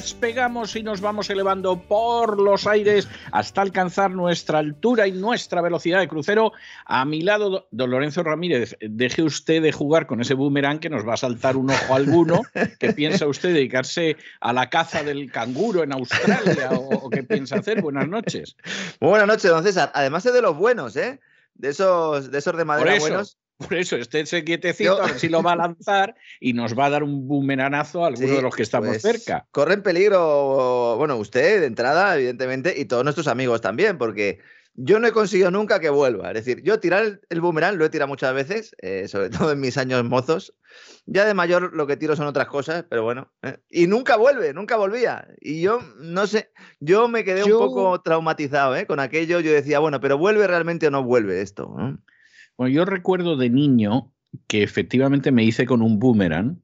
despegamos y nos vamos elevando por los aires hasta alcanzar nuestra altura y nuestra velocidad de crucero. A mi lado, don Lorenzo Ramírez, deje usted de jugar con ese boomerang que nos va a saltar un ojo alguno. ¿Qué piensa usted dedicarse a la caza del canguro en Australia o, qué piensa hacer? Buenas noches. buenas noches, don César. Además es de los buenos, ¿eh? De esos de, esos de madera buenos. Por eso, estése quietecito, a ver si lo va a lanzar y nos va a dar un boomeranazo a alguno de los que estamos pues, cerca. Corre en peligro, bueno, usted de entrada, evidentemente, y todos nuestros amigos también, porque yo no he conseguido nunca que vuelva. Es decir, yo tirar el, boomerang lo he tirado muchas veces, eh, sobre todo en mis años mozos. Ya de mayor lo que tiro son otras cosas, pero bueno. Eh, y nunca vuelve, nunca volvía. Y yo, no sé, yo me quedé un poco traumatizado ¿eh? con aquello. Yo decía, bueno, pero ¿vuelve realmente o no vuelve esto? Bueno, yo recuerdo de niño que efectivamente me hice con un boomerang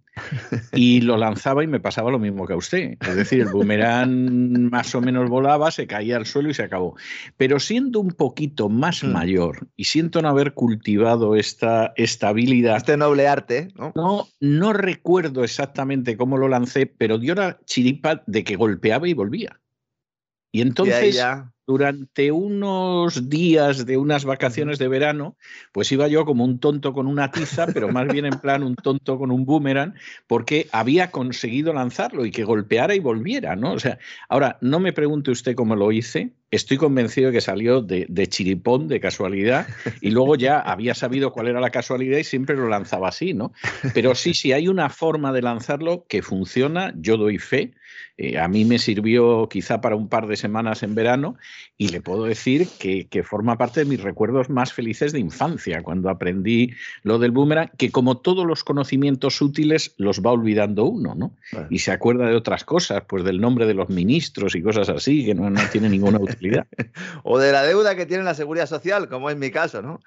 y lo lanzaba y me pasaba lo mismo que a usted. Es decir, el boomerang más o menos volaba, se caía al suelo y se acabó. Pero siendo un poquito más mm. mayor y siento no haber cultivado esta estabilidad. Este noble arte, ¿no? No, no recuerdo exactamente cómo lo lancé, pero dio la chiripa de que golpeaba y volvía. Y entonces durante unos días de unas vacaciones de verano, pues iba yo como un tonto con una tiza, pero más bien en plan un tonto con un boomerang, porque había conseguido lanzarlo y que golpeara y volviera, ¿no? O sea, ahora, no me pregunte usted cómo lo hice, estoy convencido de que salió de, de, chiripón, de casualidad, y luego ya había sabido cuál era la casualidad y siempre lo lanzaba así, ¿no? Pero sí, sí, hay una forma de lanzarlo que funciona, yo doy fe, eh, a mí me sirvió quizá para un par de semanas en verano y le puedo decir que, forma parte de mis recuerdos más felices de infancia, cuando aprendí lo del boomerang, que como todos los conocimientos útiles los va olvidando uno, ¿no? Y se acuerda de otras cosas, pues del nombre de los ministros y cosas así, que no, no tiene ninguna utilidad. o de la deuda que tiene la seguridad social, como es mi caso, ¿no?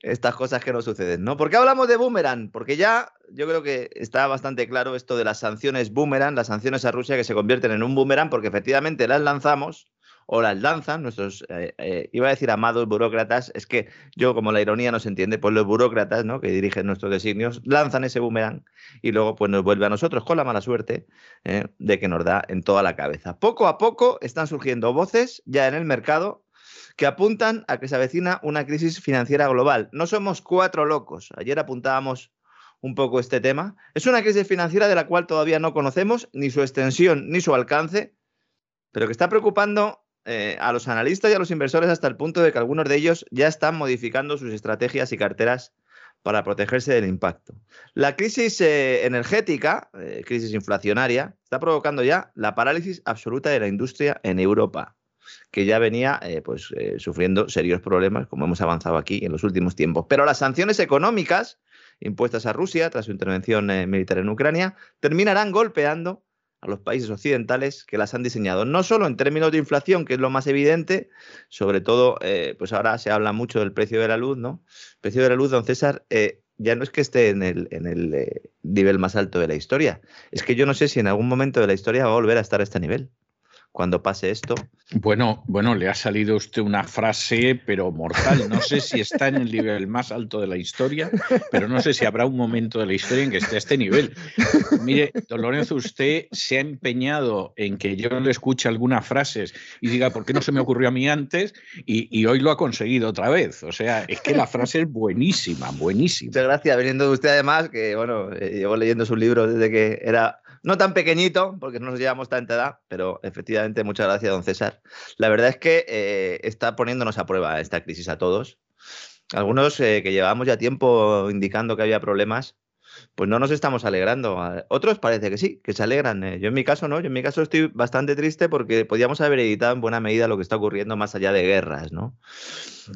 Estas cosas que no suceden, ¿no? ¿Por qué hablamos de boomerang? Porque ya yo creo que está bastante claro esto de las sanciones boomerang, las sanciones a Rusia que se convierten en un boomerang porque efectivamente las lanzamos o las lanzan nuestros, eh, eh, iba a decir amados burócratas, es que yo como la ironía no se entiende, pues los burócratas ¿no? que dirigen nuestros designios lanzan ese boomerang y luego pues nos vuelve a nosotros con la mala suerte eh, de que nos da en toda la cabeza. Poco a poco están surgiendo voces ya en el mercado que apuntan a que se avecina una crisis financiera global. No somos cuatro locos. Ayer apuntábamos un poco este tema. Es una crisis financiera de la cual todavía no conocemos ni su extensión ni su alcance, pero que está preocupando eh, a los analistas y a los inversores hasta el punto de que algunos de ellos ya están modificando sus estrategias y carteras para protegerse del impacto. La crisis eh, energética, eh, crisis inflacionaria, está provocando ya la parálisis absoluta de la industria en Europa, que ya venía pues, sufriendo serios problemas, como hemos avanzado aquí en los últimos tiempos. Pero las sanciones económicas impuestas a Rusia tras su intervención eh, militar en Ucrania, terminarán golpeando a los países occidentales que las han diseñado, no solo en términos de inflación, que es lo más evidente, sobre todo, eh, pues ahora se habla mucho del precio de la luz, ¿no? El precio de la luz, don César, eh, ya no es que esté en el, en el nivel más alto de la historia, es que yo no sé si en algún momento de la historia va a volver a estar a este nivel. Cuando pase esto. Bueno, bueno, le ha salido usted una frase, pero mortal. No sé si está en el nivel más alto de la historia, pero no sé si habrá un momento de la historia en que esté a este nivel. Mire, don Lorenzo, usted se ha empeñado en que yo le escuche algunas frases y diga, ¿por qué no se me ocurrió a mí antes? Y, hoy lo ha conseguido otra vez. O sea, es que la frase es buenísima, buenísima. Muchas gracias, veniendo de usted además, que bueno, eh, llevo leyendo su libro desde que era no tan pequeñito, porque no nos llevamos tanta edad, pero efectivamente muchas gracias, don César. La verdad es que eh, está poniéndonos a prueba esta crisis a todos. Algunos eh, que llevamos ya tiempo indicando que había problemas, pues no nos estamos alegrando. Otros parece que sí, que se alegran. Eh. Yo en mi caso no, yo en mi caso estoy bastante triste porque podíamos haber evitado en buena medida lo que está ocurriendo más allá de guerras, ¿no?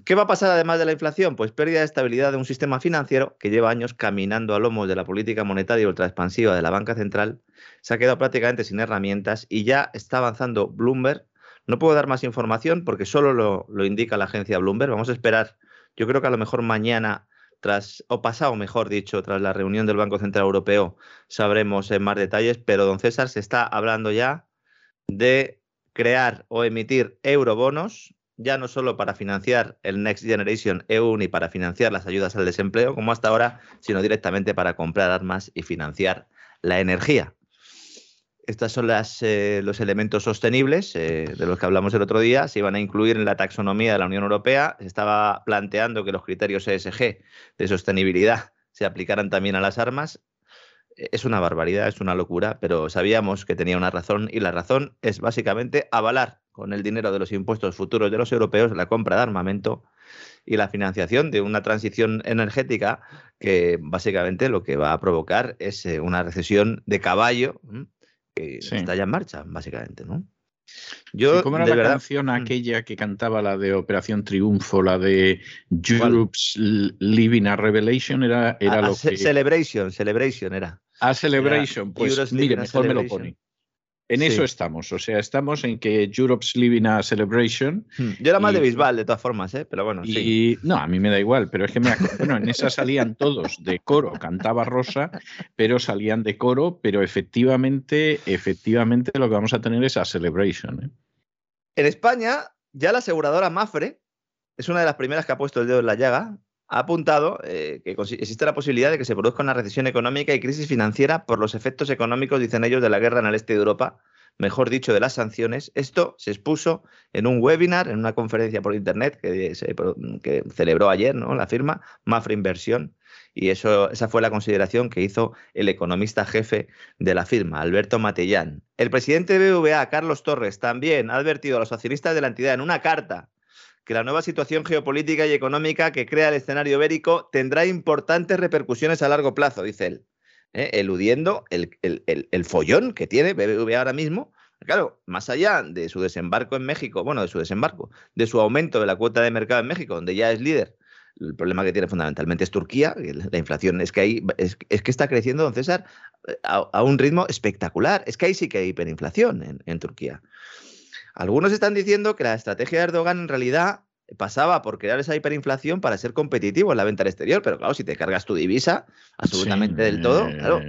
¿Qué va a pasar además de la inflación? Pues pérdida de estabilidad de un sistema financiero que lleva años caminando a lomos de la política monetaria ultraexpansiva de la banca central, se ha quedado prácticamente sin herramientas y ya está avanzando Bloomberg. No puedo dar más información porque solo lo, lo indica la agencia Bloomberg. Vamos a esperar, yo creo que a lo mejor mañana tras, o pasado, mejor dicho, tras la reunión del Banco Central Europeo, sabremos en más detalles, pero don César se está hablando ya de crear o emitir eurobonos, ya no solo para financiar el Next Generation EU ni para financiar las ayudas al desempleo, como hasta ahora, sino directamente para comprar armas y financiar la energía. Estos son eh, los elementos sostenibles eh, de los que hablamos el otro día. Se iban a incluir en la taxonomía de la Unión Europea. Se estaba planteando que los criterios ESG de sostenibilidad se aplicaran también a las armas. Eh, es una barbaridad, es una locura, pero sabíamos que tenía una razón y la razón es básicamente avalar con el dinero de los impuestos futuros de los europeos la compra de armamento y la financiación de una transición energética que básicamente lo que va a provocar es una recesión de caballo que está ya en marcha, básicamente, ¿no? Yo, ¿Cómo era la canción mm. aquella que cantaba la de Operación Triunfo, la de Europe's Living a Revelation? Era, era lo que... Celebration, Celebration era. A Celebration, pues mire, mejor me lo pone. En eso estamos, o sea, estamos en que Europe's living a celebration. Hmm. Yo era más de Bisbal, de todas formas, ¿eh? pero bueno. Y, No, a mí me da igual, pero es que me bueno, en esa salían todos de coro, cantaba Rosa, pero salían de coro, pero efectivamente, efectivamente lo que vamos a tener es a celebration. ¿eh? En España, ya la aseguradora Mafre es una de las primeras que ha puesto el dedo en la llaga ha apuntado eh, que existe la posibilidad de que se produzca una recesión económica y crisis financiera por los efectos económicos, dicen ellos, de la guerra en el este de Europa, mejor dicho, de las sanciones. Esto se expuso en un webinar, en una conferencia por Internet que, celebró ayer ¿no? la firma Mafra Inversión. Y eso, esa fue la consideración que hizo el economista jefe de la firma, Alberto Matellán. El presidente de BVA, Carlos Torres, también ha advertido a los accionistas de la entidad en una carta que la nueva situación geopolítica y económica que crea el escenario bélico tendrá importantes repercusiones a largo plazo, dice él, ¿eh? eludiendo el, el, follón que tiene BBVA ahora mismo. Claro, más allá de su desembarco en México, bueno, de su desembarco, de su aumento de la cuota de mercado en México, donde ya es líder, el problema que tiene fundamentalmente es Turquía, la inflación es que ahí es, que está creciendo, don César, a, un ritmo espectacular. Es que ahí sí que hay hiperinflación en, en Turquía. Algunos están diciendo que la estrategia de Erdogan en realidad pasaba por crear esa hiperinflación para ser competitivo en la venta al exterior, pero claro, si te cargas tu divisa absolutamente del todo, claro.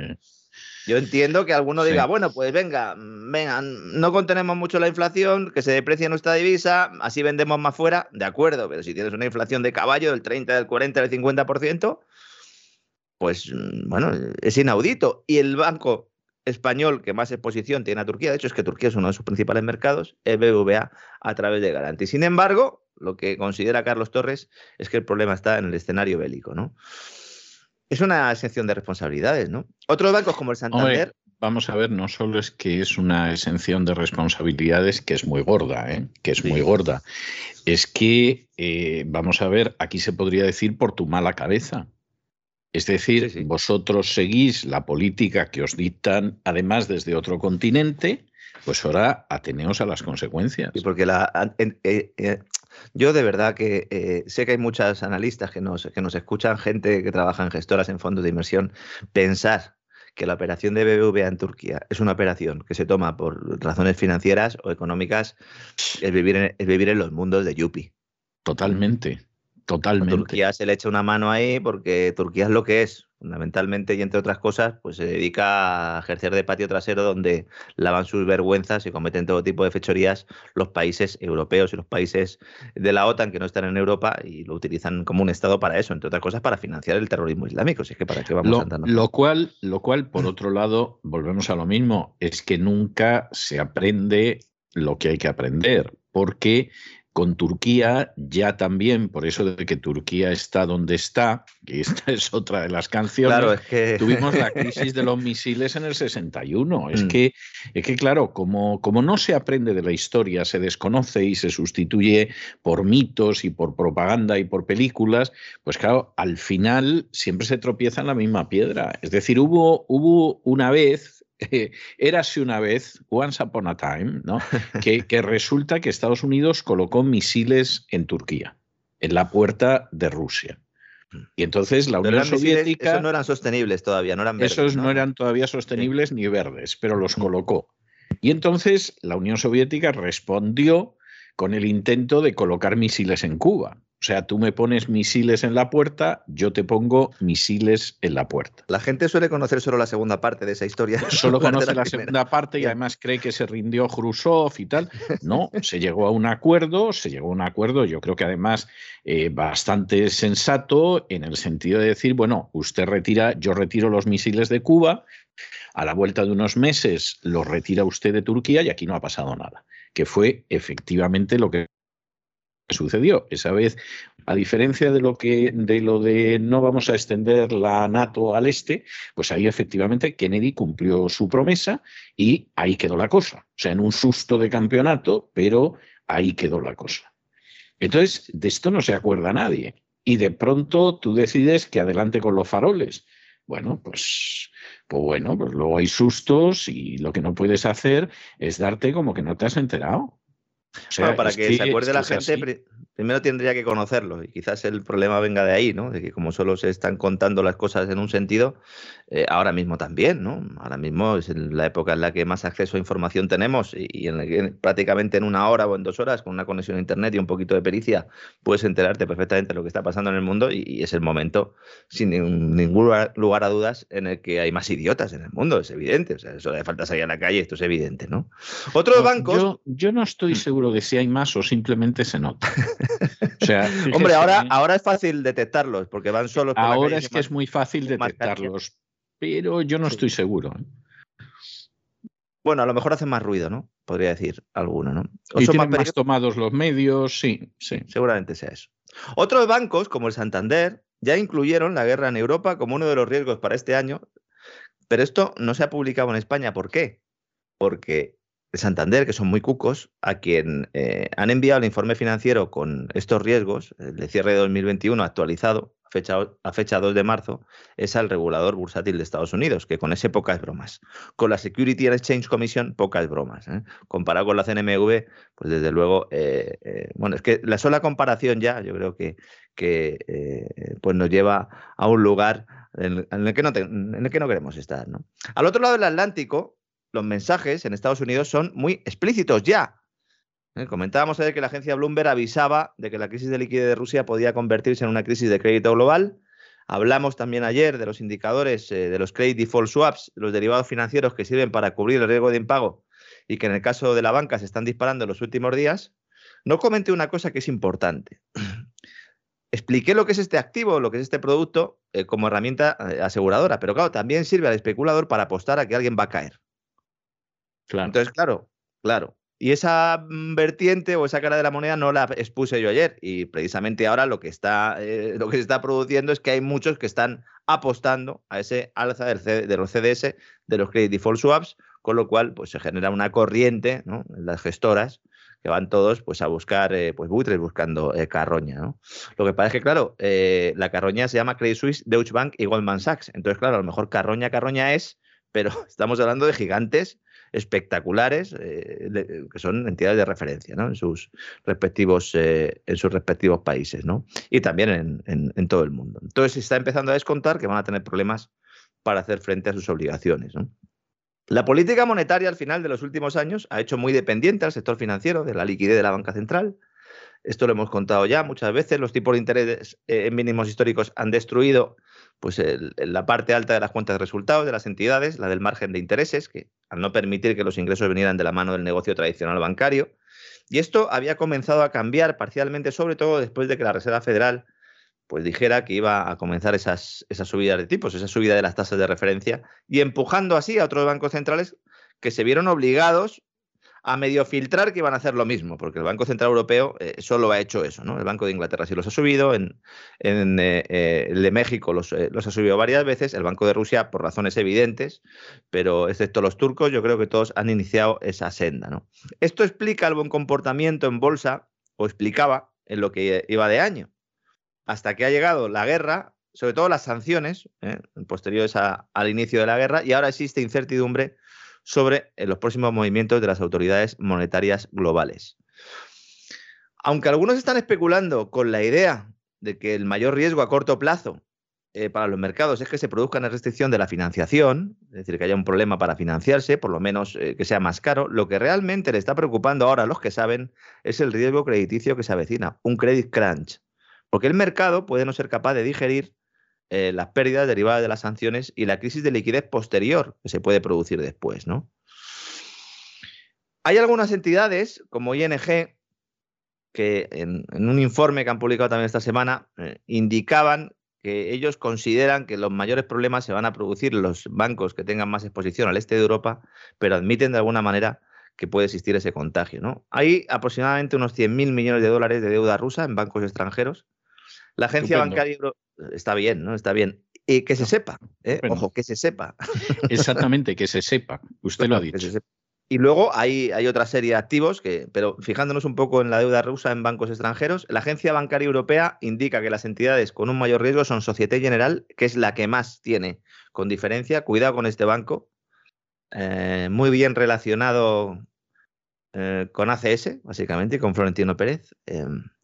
Yo entiendo que alguno diga, bueno, pues venga, venga, no contenemos mucho la inflación, que se deprecie nuestra divisa, así vendemos más fuera, de acuerdo, pero si tienes una inflación de caballo del 30, del 40, del 50%, pues mm, bueno, es inaudito. Y el banco español que más exposición tiene a Turquía, de hecho es que Turquía es uno de sus principales mercados, es BBVA a través de Garanti. Sin embargo, lo que considera Carlos Torres es que el problema está en el escenario bélico, ¿no? Es una exención de responsabilidades, ¿no? Otros bancos como el Santander... vamos a ver, no solo es que es una exención de responsabilidades que es muy gorda, ¿eh? que es muy gorda, es que, eh, vamos a ver, aquí se podría decir por tu mala cabeza. Es decir, vosotros seguís la política que os dictan, además desde otro continente, pues ahora ateneos a las consecuencias. Y porque la, eh, eh, yo de verdad que eh, sé que hay muchas analistas que nos, que nos escuchan, gente que trabaja en gestoras en fondos de inversión, pensar que la operación de BBVA en Turquía es una operación que se toma por razones financieras o económicas, es vivir en, es vivir en los mundos de Yupi. Totalmente. Totalmente. Turquía se le echa una mano ahí porque Turquía es lo que es. fundamentalmente y entre otras cosas, pues se dedica a ejercer de patio trasero donde lavan sus vergüenzas y cometen todo tipo de fechorías los países europeos y los países de la OTAN que no están en Europa y lo utilizan como un Estado para eso, entre otras cosas para financiar el terrorismo islámico. Si es que para qué vamos lo, andando. Lo cual, lo cual, por otro lado, volvemos a lo mismo, es que nunca se aprende lo que hay que aprender, porque con Turquía ya también, por eso de que Turquía está donde está, que esta es otra de las canciones, claro, es que... tuvimos la crisis de los misiles en el 61. Es, Mm. que, es que, claro, como, como no se aprende de la historia, se desconoce y se sustituye por mitos y por propaganda y por películas, pues claro, al final siempre se tropieza en la misma piedra. Es decir, hubo, hubo una vez érase una vez, once upon a time, ¿no? que, que, resulta que Estados Unidos colocó misiles en Turquía, en la puerta de Rusia. Y entonces la Unión Soviética. Esos no eran sostenibles todavía, no eran verdes, Esos ¿no? no eran todavía sostenibles sí. ni verdes, pero los colocó. Y entonces la Unión Soviética respondió con el intento de colocar misiles en Cuba. O sea, tú me pones misiles en la puerta, yo te pongo misiles en la puerta. La gente suele conocer solo la segunda parte de esa historia. Solo conoce la, la segunda parte y además cree que se rindió Khrushchev y tal. No, se llegó a un acuerdo, se llegó a un acuerdo, yo creo que además eh, bastante sensato en el sentido de decir, bueno, usted retira, yo retiro los misiles de Cuba, a la vuelta de unos meses los retira usted de Turquía y aquí no ha pasado nada, que fue efectivamente lo que sucedió. Esa vez, a diferencia de lo que de lo de no vamos a extender la NATO al este, pues ahí efectivamente Kennedy cumplió su promesa y ahí quedó la cosa. O sea, en un susto de campeonato, pero ahí quedó la cosa. Entonces, de esto no se acuerda nadie. Y de pronto tú decides que adelante con los faroles. Bueno, pues, pues bueno, pues luego hay sustos y lo que no puedes hacer es darte como que no te has enterado. O sea, bueno, para que, que, se acuerde es la gente, así. primero tendría que conocerlo y quizás el problema venga de ahí, ¿no? De que como solo se están contando las cosas en un sentido, eh, ahora mismo también, ¿no? Ahora mismo es la época en la que más acceso a información tenemos y, y en la que prácticamente en una hora o en dos horas con una conexión a internet y un poquito de pericia puedes enterarte perfectamente de lo que está pasando en el mundo y, y es el momento, sin ningún, ningún lugar, a dudas, en el que hay más idiotas en el mundo, es evidente. O sea, eso de falta salir a la calle, esto es evidente, ¿no? Otros no, bancos. Yo, yo no estoy seguro de si hay más o simplemente se nota. O sea, Hombre, ahora, ahora es fácil detectarlos porque van solos. Por ahora es que más, es muy fácil detectarlos, pero yo no sí. estoy seguro. ¿eh? Bueno, a lo mejor hacen más ruido, ¿no? Podría decir alguno, ¿no? O y son más, más tomados los medios, sí, sí. Seguramente sea eso. Otros bancos, como el Santander, ya incluyeron la guerra en Europa como uno de los riesgos para este año, pero esto no se ha publicado en España. ¿Por qué? Porque de Santander, que son muy cucos, a quien eh, han enviado el informe financiero con estos riesgos, el de cierre de 2021 actualizado, fecha, a fecha 2 de marzo, es al regulador bursátil de Estados Unidos, que con ese pocas bromas. Con la Security and Exchange Commission, pocas bromas. ¿eh? Comparado con la CNMV, pues desde luego, eh, bueno, es que la sola comparación ya, yo creo que, que pues nos lleva a un lugar en, el que no en el que no queremos estar. Al otro lado del Atlántico, los mensajes en Estados Unidos son muy explícitos ya. ¿Eh? Comentábamos ayer que la agencia Bloomberg avisaba de que la crisis de liquidez de Rusia podía convertirse en una crisis de crédito global. Hablamos también ayer de los indicadores eh, de los credit default swaps, los derivados financieros que sirven para cubrir el riesgo de impago y que en el caso de la banca se están disparando en los últimos días. No comenté una cosa que es importante. Expliqué lo que es este activo, lo que es este producto eh, como herramienta aseguradora, pero claro, también sirve al especulador para apostar a que alguien va a caer. Claro. Entonces, claro, claro. Y esa vertiente o esa cara de la moneda no la expuse yo ayer. Y precisamente ahora lo que, está, eh, lo que se está produciendo es que hay muchos que están apostando a ese alza del C de los CDS, de los Credit Default Swaps, con lo cual pues, se genera una corriente en las gestoras que van todos pues, a buscar eh, pues, buitres buscando eh, carroña. Lo que pasa es que, claro, la carroña se llama Credit Suisse, Deutsche Bank y Goldman Sachs. Entonces, claro, a lo mejor carroña, carroña es, pero estamos hablando de gigantes espectaculares eh, que son entidades de referencia ¿no? en, sus respectivos, eh, en sus respectivos países ¿no? y también en, todo el mundo. Entonces se está empezando a descontar que van a tener problemas para hacer frente a sus obligaciones. La política monetaria al final de los últimos años ha hecho muy dependiente al sector financiero de la liquidez de la banca central. Esto lo hemos contado ya muchas veces. Los tipos de interés eh, en mínimos históricos han destruido pues, la parte alta de las cuentas de resultados de las entidades, la del margen de intereses, que al no permitir que los ingresos vinieran de la mano del negocio tradicional bancario. Y esto había comenzado a cambiar parcialmente, sobre todo después de que la Reserva Federal pues dijera que iba a comenzar esas, esas subidas de tipos, esa subida de las tasas de referencia, y empujando así a otros bancos centrales que se vieron obligados a medio filtrar que iban a hacer lo mismo, porque el Banco Central Europeo eh, solo ha hecho eso, ¿no? El Banco de Inglaterra sí los ha subido, en, en eh, eh, el de México los, los, ha subido varias veces, el Banco de Rusia por razones evidentes, pero excepto los turcos, yo creo que todos han iniciado esa senda, ¿no? Esto explica el buen comportamiento en bolsa, o explicaba en lo que iba de año, hasta que ha llegado la guerra, sobre todo las sanciones, posteriores al inicio de la guerra, y ahora existe incertidumbre sobre eh, los próximos movimientos de las autoridades monetarias globales. Aunque algunos están especulando con la idea de que el mayor riesgo a corto plazo eh, para los mercados es que se produzca una restricción de la financiación, es decir, que haya un problema para financiarse, por lo menos eh, que sea más caro, lo que realmente le está preocupando ahora a los que saben es el riesgo crediticio que se avecina, un credit crunch, porque el mercado puede no ser capaz de digerir eh, las pérdidas derivadas de las sanciones y la crisis de liquidez posterior que se puede producir después, ¿no? Hay algunas entidades, como ING, que en, un informe que han publicado también esta semana, eh, indicaban que ellos consideran que los mayores problemas se van a producir en los bancos que tengan más exposición al este de Europa, pero admiten de alguna manera que puede existir ese contagio. ¿no? Hay aproximadamente unos 100.000 millones de dólares de deuda rusa en bancos extranjeros. La agencia bancaria está bien, ¿no? Está bien. Y que se sepa, ¿eh? ojo, que se sepa. Exactamente, que se sepa. Usted lo ha dicho. Y luego hay, hay, otra serie de activos, que, pero fijándonos un poco en la deuda rusa en bancos extranjeros, la Agencia Bancaria Europea indica que las entidades con un mayor riesgo son Societe General, que es la que más tiene con diferencia. Cuidado con este banco, eh, muy bien relacionado eh, con ACS, básicamente, y con Florentino Pérez.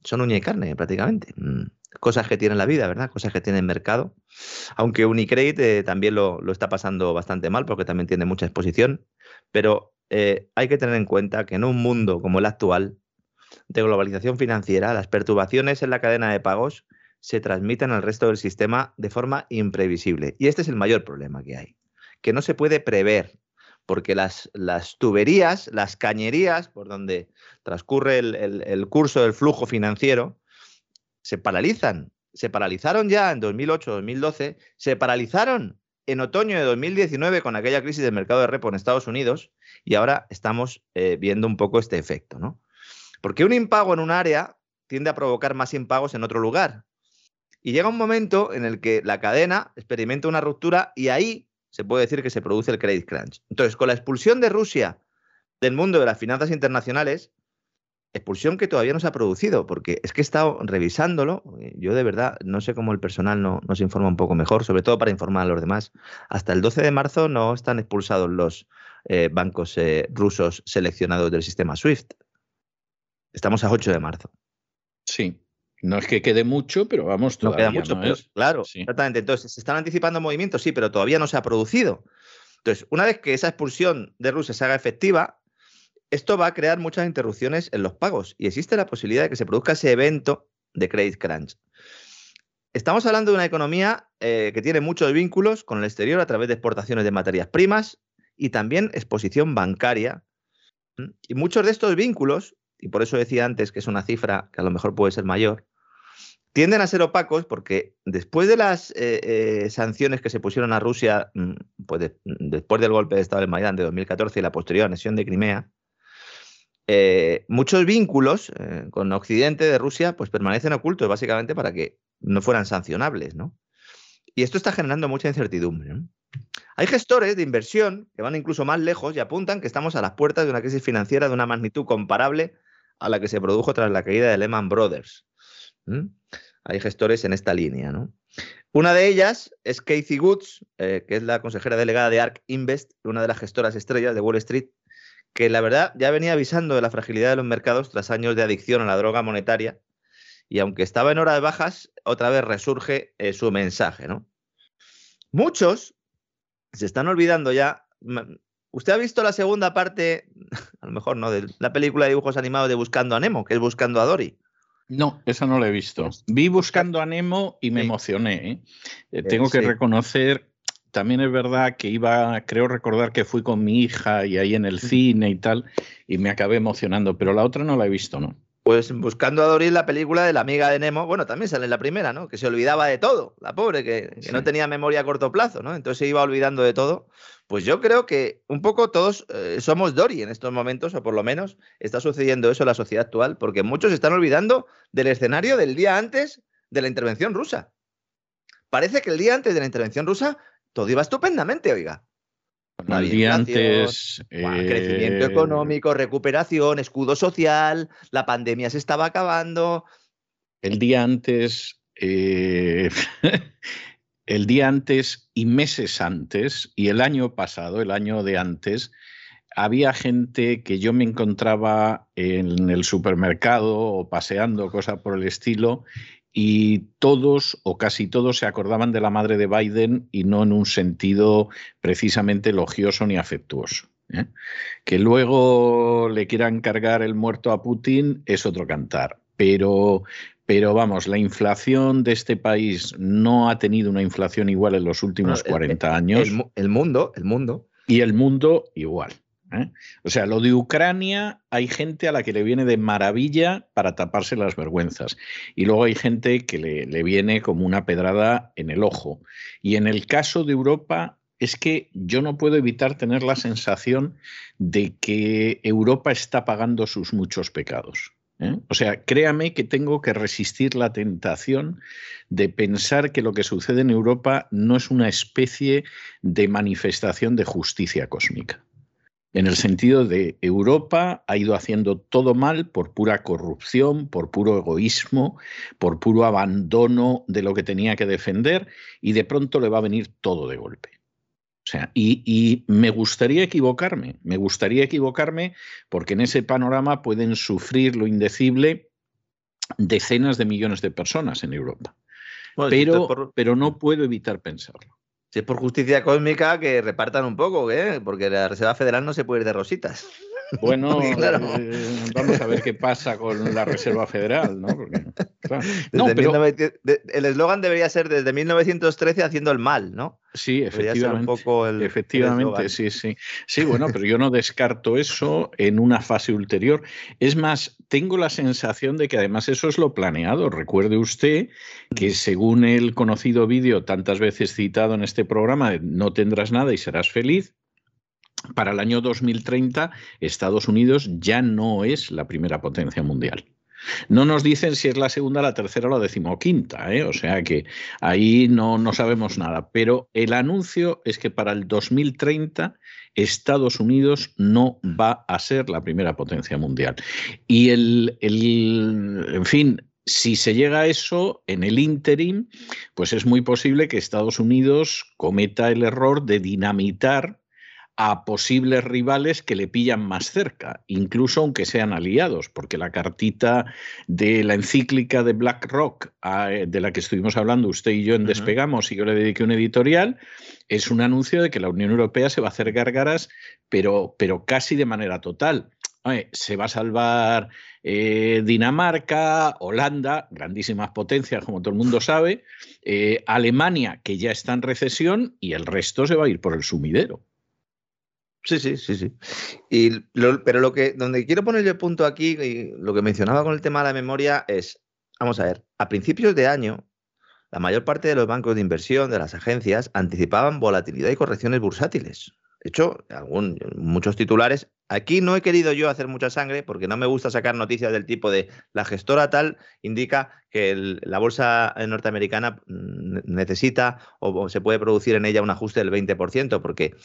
son uña y carne, prácticamente. Mm cosas que tiene la vida, ¿verdad? Cosas que tiene el mercado. Aunque Unicredit eh, también lo, está pasando bastante mal porque también tiene mucha exposición, pero eh, hay que tener en cuenta que en un mundo como el actual, de globalización financiera, las perturbaciones en la cadena de pagos se transmiten al resto del sistema de forma imprevisible. Y este es el mayor problema que hay, que no se puede prever, porque las, las tuberías, las cañerías por donde transcurre el curso del flujo financiero, se paralizan. Se paralizaron ya en 2008-2012, se paralizaron en otoño de 2019 con aquella crisis del mercado de repo en Estados Unidos y ahora estamos eh, viendo un poco este efecto, ¿no? Porque un impago en un área tiende a provocar más impagos en otro lugar. Y llega un momento en el que la cadena experimenta una ruptura y ahí se puede decir que se produce el credit crunch. Entonces, con la expulsión de Rusia del mundo de las finanzas internacionales, expulsión que todavía no se ha producido, porque es que he estado revisándolo, eh, yo de verdad no sé cómo el personal no, nos informa un poco mejor, sobre todo para informar a los demás. Hasta el 12 de marzo no están expulsados los eh, bancos eh, rusos seleccionados del sistema SWIFT. Estamos a 8 de marzo. Sí. No es que quede mucho, pero vamos, todavía no queda mucho, claro, exactamente. Entonces, se están anticipando movimientos, sí, pero todavía no se ha producido. Entonces, una vez que esa expulsión de Rusia se haga efectiva, esto va a crear muchas interrupciones en los pagos y existe la posibilidad de que se produzca ese evento de credit crunch. Estamos hablando de una economía eh, que tiene muchos vínculos con el exterior a través de exportaciones de materias primas y también exposición bancaria. Y muchos de estos vínculos, y por eso decía antes que es una cifra que a lo mejor puede ser mayor, tienden a ser opacos porque después de las eh, eh, sanciones que se pusieron a Rusia, mm, pues después del golpe de Estado del Maidán de 2014 y la posterior anexión de Crimea, eh, muchos vínculos eh, con Occidente de Rusia pues permanecen ocultos básicamente para que no fueran sancionables, ¿no? Y esto está generando mucha incertidumbre. Hay gestores de inversión que van incluso más lejos y apuntan que estamos a las puertas de una crisis financiera de una magnitud comparable a la que se produjo tras la caída de Lehman Brothers. Hay gestores en esta línea. Una de ellas es Casey Woods, eh, que es la consejera delegada de ARK Invest, una de las gestoras estrellas de Wall Street, que la verdad ya venía avisando de la fragilidad de los mercados tras años de adicción a la droga monetaria y aunque estaba en hora de bajas, otra vez resurge eh, su mensaje, ¿no? Muchos se están olvidando ya. ¿Usted ha visto la segunda parte, a lo mejor no, de la película de dibujos animados de Buscando a Nemo, que es Buscando a Dory? No, eso no lo he visto. Vi buscando a Nemo y me emocioné. ¿eh? Eh, tengo que reconocer, también es verdad que iba, creo recordar que fui con mi hija y ahí en el cine y tal, y me acabé emocionando, pero la otra no la he visto, ¿no? Pues buscando a Doris la película de la amiga de Nemo, bueno, también sale en la primera, ¿no? Que se olvidaba de todo, la pobre, que, no tenía memoria a corto plazo, ¿no? Entonces se iba olvidando de todo. Pues yo creo que un poco todos eh, somos Dory en estos momentos, o por lo menos está sucediendo eso en la sociedad actual, porque muchos están olvidando del escenario del día antes de la intervención rusa. Parece que el día antes de la intervención rusa todo iba estupendamente, oiga. El día antes. Crecimiento eh, económico, recuperación, escudo social, la pandemia se estaba acabando. El día antes. Eh, el día antes y meses antes, y el año pasado, el año de antes, había gente que yo me encontraba en el supermercado o paseando, cosa por el estilo, y todos o casi todos se acordaban de la madre de Biden y no en un sentido precisamente elogioso ni afectuoso. ¿eh? Que luego le quieran cargar el muerto a Putin es otro cantar, pero, pero vamos, la inflación de este país no ha tenido una inflación igual en los últimos 40 años. el mundo, el mundo. Y el mundo igual. ¿Eh? O sea, lo de Ucrania hay gente a la que le viene de maravilla para taparse las vergüenzas y luego hay gente que le, le viene como una pedrada en el ojo. Y en el caso de Europa es que yo no puedo evitar tener la sensación de que Europa está pagando sus muchos pecados. ¿eh? O sea, créame que tengo que resistir la tentación de pensar que lo que sucede en Europa no es una especie de manifestación de justicia cósmica en el sentido de Europa ha ido haciendo todo mal por pura corrupción, por puro egoísmo, por puro abandono de lo que tenía que defender y de pronto le va a venir todo de golpe. O sea, y, y, me gustaría equivocarme, me gustaría equivocarme porque en ese panorama pueden sufrir lo indecible decenas de millones de personas en Europa. pero, pero no puedo evitar pensarlo. Si es por justicia cósmica, que repartan un poco, ¿eh? porque la Reserva Federal no se puede ir de rositas. Bueno, eh, vamos a ver qué pasa con la Reserva Federal, ¿no? el eslogan debería ser desde 1913 haciendo el mal, ¿no? Sí, efectivamente. efectivamente, sí, sí. Sí, bueno, pero yo no descarto eso en una fase ulterior. Es más, tengo la sensación de que además eso es lo planeado. Recuerde usted que según el conocido vídeo tantas veces citado en este programa, no tendrás nada y serás feliz, para el año 2030 Estados Unidos ya no es la primera potencia mundial. No nos dicen si es la segunda, la tercera o la decimoquinta, ¿eh? o sea que ahí no, no sabemos nada. Pero el anuncio es que para el 2030 Estados Unidos no va a ser la primera potencia mundial. Y el, el en fin, si se llega a eso, en el interim, pues es muy posible que Estados Unidos cometa el error de dinamitar a posibles rivales que le pillan más cerca, incluso aunque sean aliados, porque la cartita de la encíclica de BlackRock, de la que estuvimos hablando usted y yo en Despegamos, y yo le dediqué un editorial, es un anuncio de que la Unión Europea se va a hacer gárgaras, pero, pero casi de manera total. se va a salvar eh, Dinamarca, Holanda, grandísimas potencias, como todo el mundo sabe, eh, Alemania, que ya está en recesión, y el resto se va a ir por el sumidero. Sí, sí, sí, sí. Y pero lo que, donde quiero poner el punto aquí, y lo que mencionaba con el tema de la memoria, es, vamos a ver, a principios de año, la mayor parte de los bancos de inversión, de las agencias, anticipaban volatilidad y correcciones bursátiles. De hecho, muchos titulares. Aquí no he querido yo hacer mucha sangre porque no me gusta sacar noticias del tipo de la gestora tal indica que la bolsa norteamericana mm, necesita o, se puede producir en ella un ajuste del 20% porque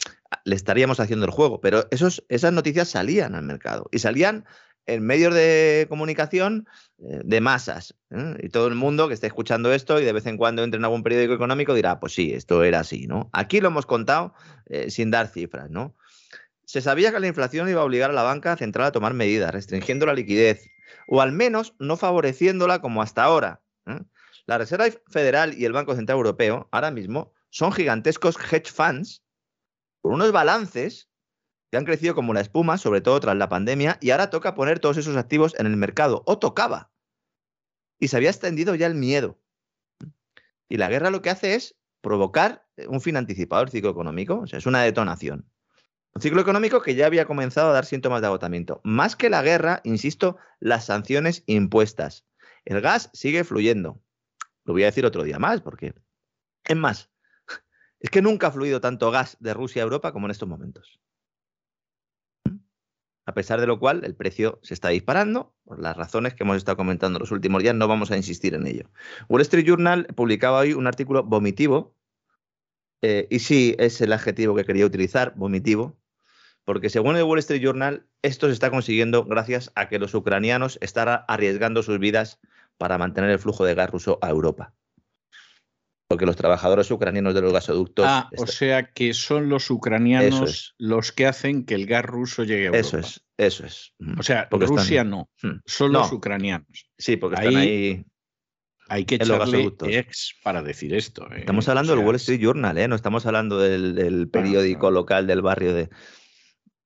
le estaríamos haciendo el juego. Pero esos, esas noticias salían al mercado y salían en medios de comunicación eh, de masas. ¿eh? Y todo el mundo que esté escuchando esto y de vez en cuando entre en algún periódico económico dirá, pues sí, esto era así, ¿no? Aquí lo hemos contado eh, sin dar cifras, ¿no? Se sabía que la inflación iba a obligar a la banca central a tomar medidas, restringiendo la liquidez, o al menos no favoreciéndola como hasta ahora. La Reserva Federal y el Banco Central Europeo ahora mismo son gigantescos hedge funds con unos balances han crecido como la espuma, sobre todo tras la pandemia, y ahora toca poner todos esos activos en el mercado, o tocaba. y se había extendido ya el miedo. Y la guerra lo que hace es provocar un fin anticipado del ciclo económico, o sea, es una detonación. Un ciclo económico que ya había comenzado a dar síntomas de agotamiento. Más que la guerra, insisto, las sanciones impuestas. El gas sigue fluyendo. Lo voy a decir otro día más, porque es más, es que nunca ha fluido tanto gas de Rusia a Europa como en estos momentos. A pesar de lo cual, el precio se está disparando, por las razones que hemos estado comentando los últimos días, no vamos a insistir en ello. Wall Street Journal publicaba hoy un artículo vomitivo, eh, y sí es el adjetivo que quería utilizar, vomitivo, porque según el Wall Street Journal, esto se está consiguiendo gracias a que los ucranianos están arriesgando sus vidas para mantener el flujo de gas ruso a Europa porque los trabajadores ucranianos de los gasoductos. Ah, o sea que son los ucranianos los que hacen que el gas ruso llegue a Europa. Eso es, eso es. O sea, Rusia no, hmm. son los ucranianos. Sí, porque están ahí. Hay que echarle ex para decir esto. ¿eh? Estamos hablando del Wall Street Journal, ¿eh? no estamos hablando del, periódico local del barrio de,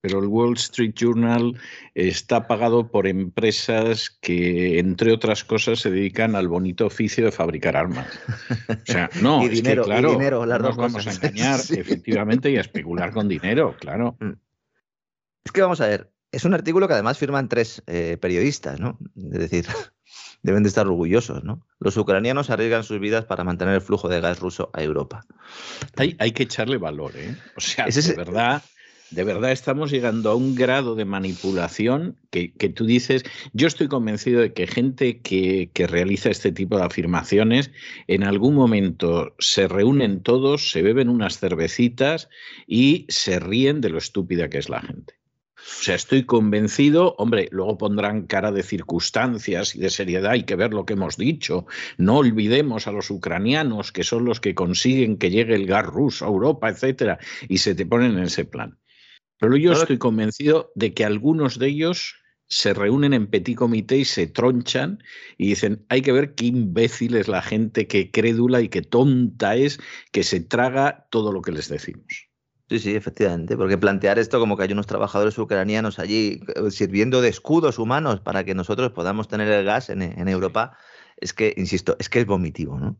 pero el Wall Street Journal está pagado por empresas que, entre otras cosas, se dedican al bonito oficio de fabricar armas. O sea, no, y dinero, claro, dinero, las nos vamos a engañar, efectivamente, y a especular con dinero, claro. Mm. Es que vamos a ver, es un artículo que además firman tres eh, periodistas, ¿no? Es decir, deben de estar orgullosos, ¿no? Los ucranianos arriesgan sus vidas para mantener el flujo de gas ruso a Europa. Hay, hay que echarle valor, ¿eh? O sea, es verdad de verdad estamos llegando a un grado de manipulación que, tú dices, yo estoy convencido de que gente que, que, realiza este tipo de afirmaciones, en algún momento se reúnen todos, se beben unas cervecitas y se ríen de lo estúpida que es la gente. O sea, estoy convencido, hombre, luego pondrán cara de circunstancias y de seriedad, hay que ver lo que hemos dicho. No olvidemos a los ucranianos, que son los que consiguen que llegue el gas ruso a Europa, etcétera, y se te ponen en ese plan. Pero yo estoy convencido de que algunos de ellos se reúnen en petit comité y se tronchan y dicen, hay que ver qué imbécil es la gente, qué crédula y qué tonta es que se traga todo lo que les decimos. Sí, sí, efectivamente, porque plantear esto como que hay unos trabajadores ucranianos allí eh, sirviendo de escudos humanos para que nosotros podamos tener el gas en, en Europa, es que, insisto, es que es vomitivo, ¿no?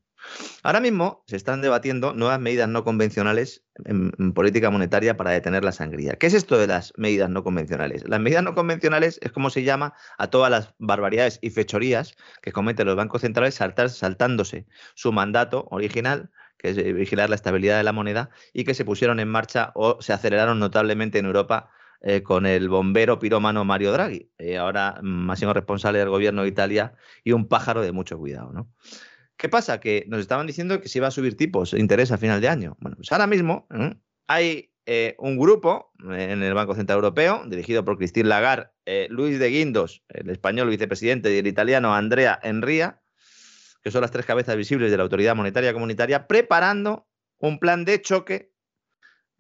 Ahora mismo se están debatiendo nuevas medidas no convencionales en, política monetaria para detener la sangría. ¿Qué es esto de las medidas no convencionales? Las medidas no convencionales es como se llama a todas las barbaridades y fechorías que cometen los bancos centrales saltándose su mandato original que es vigilar la estabilidad de la moneda, y que se pusieron en marcha o se aceleraron notablemente en Europa eh, con el bombero pirómano Mario Draghi, eh, ahora máximo responsable del gobierno de Italia y un pájaro de mucho cuidado. ¿no? ¿Qué pasa? Que nos estaban diciendo que se iba a subir tipos de interés a final de año. Bueno, pues ahora mismo hay eh, un grupo en el Banco Central Europeo, dirigido por Christine Lagarde, eh, Luis de Guindos, el español vicepresidente, y el italiano Andrea Enria, que son las tres cabezas visibles de la Autoridad Monetaria Comunitaria, preparando un plan de choque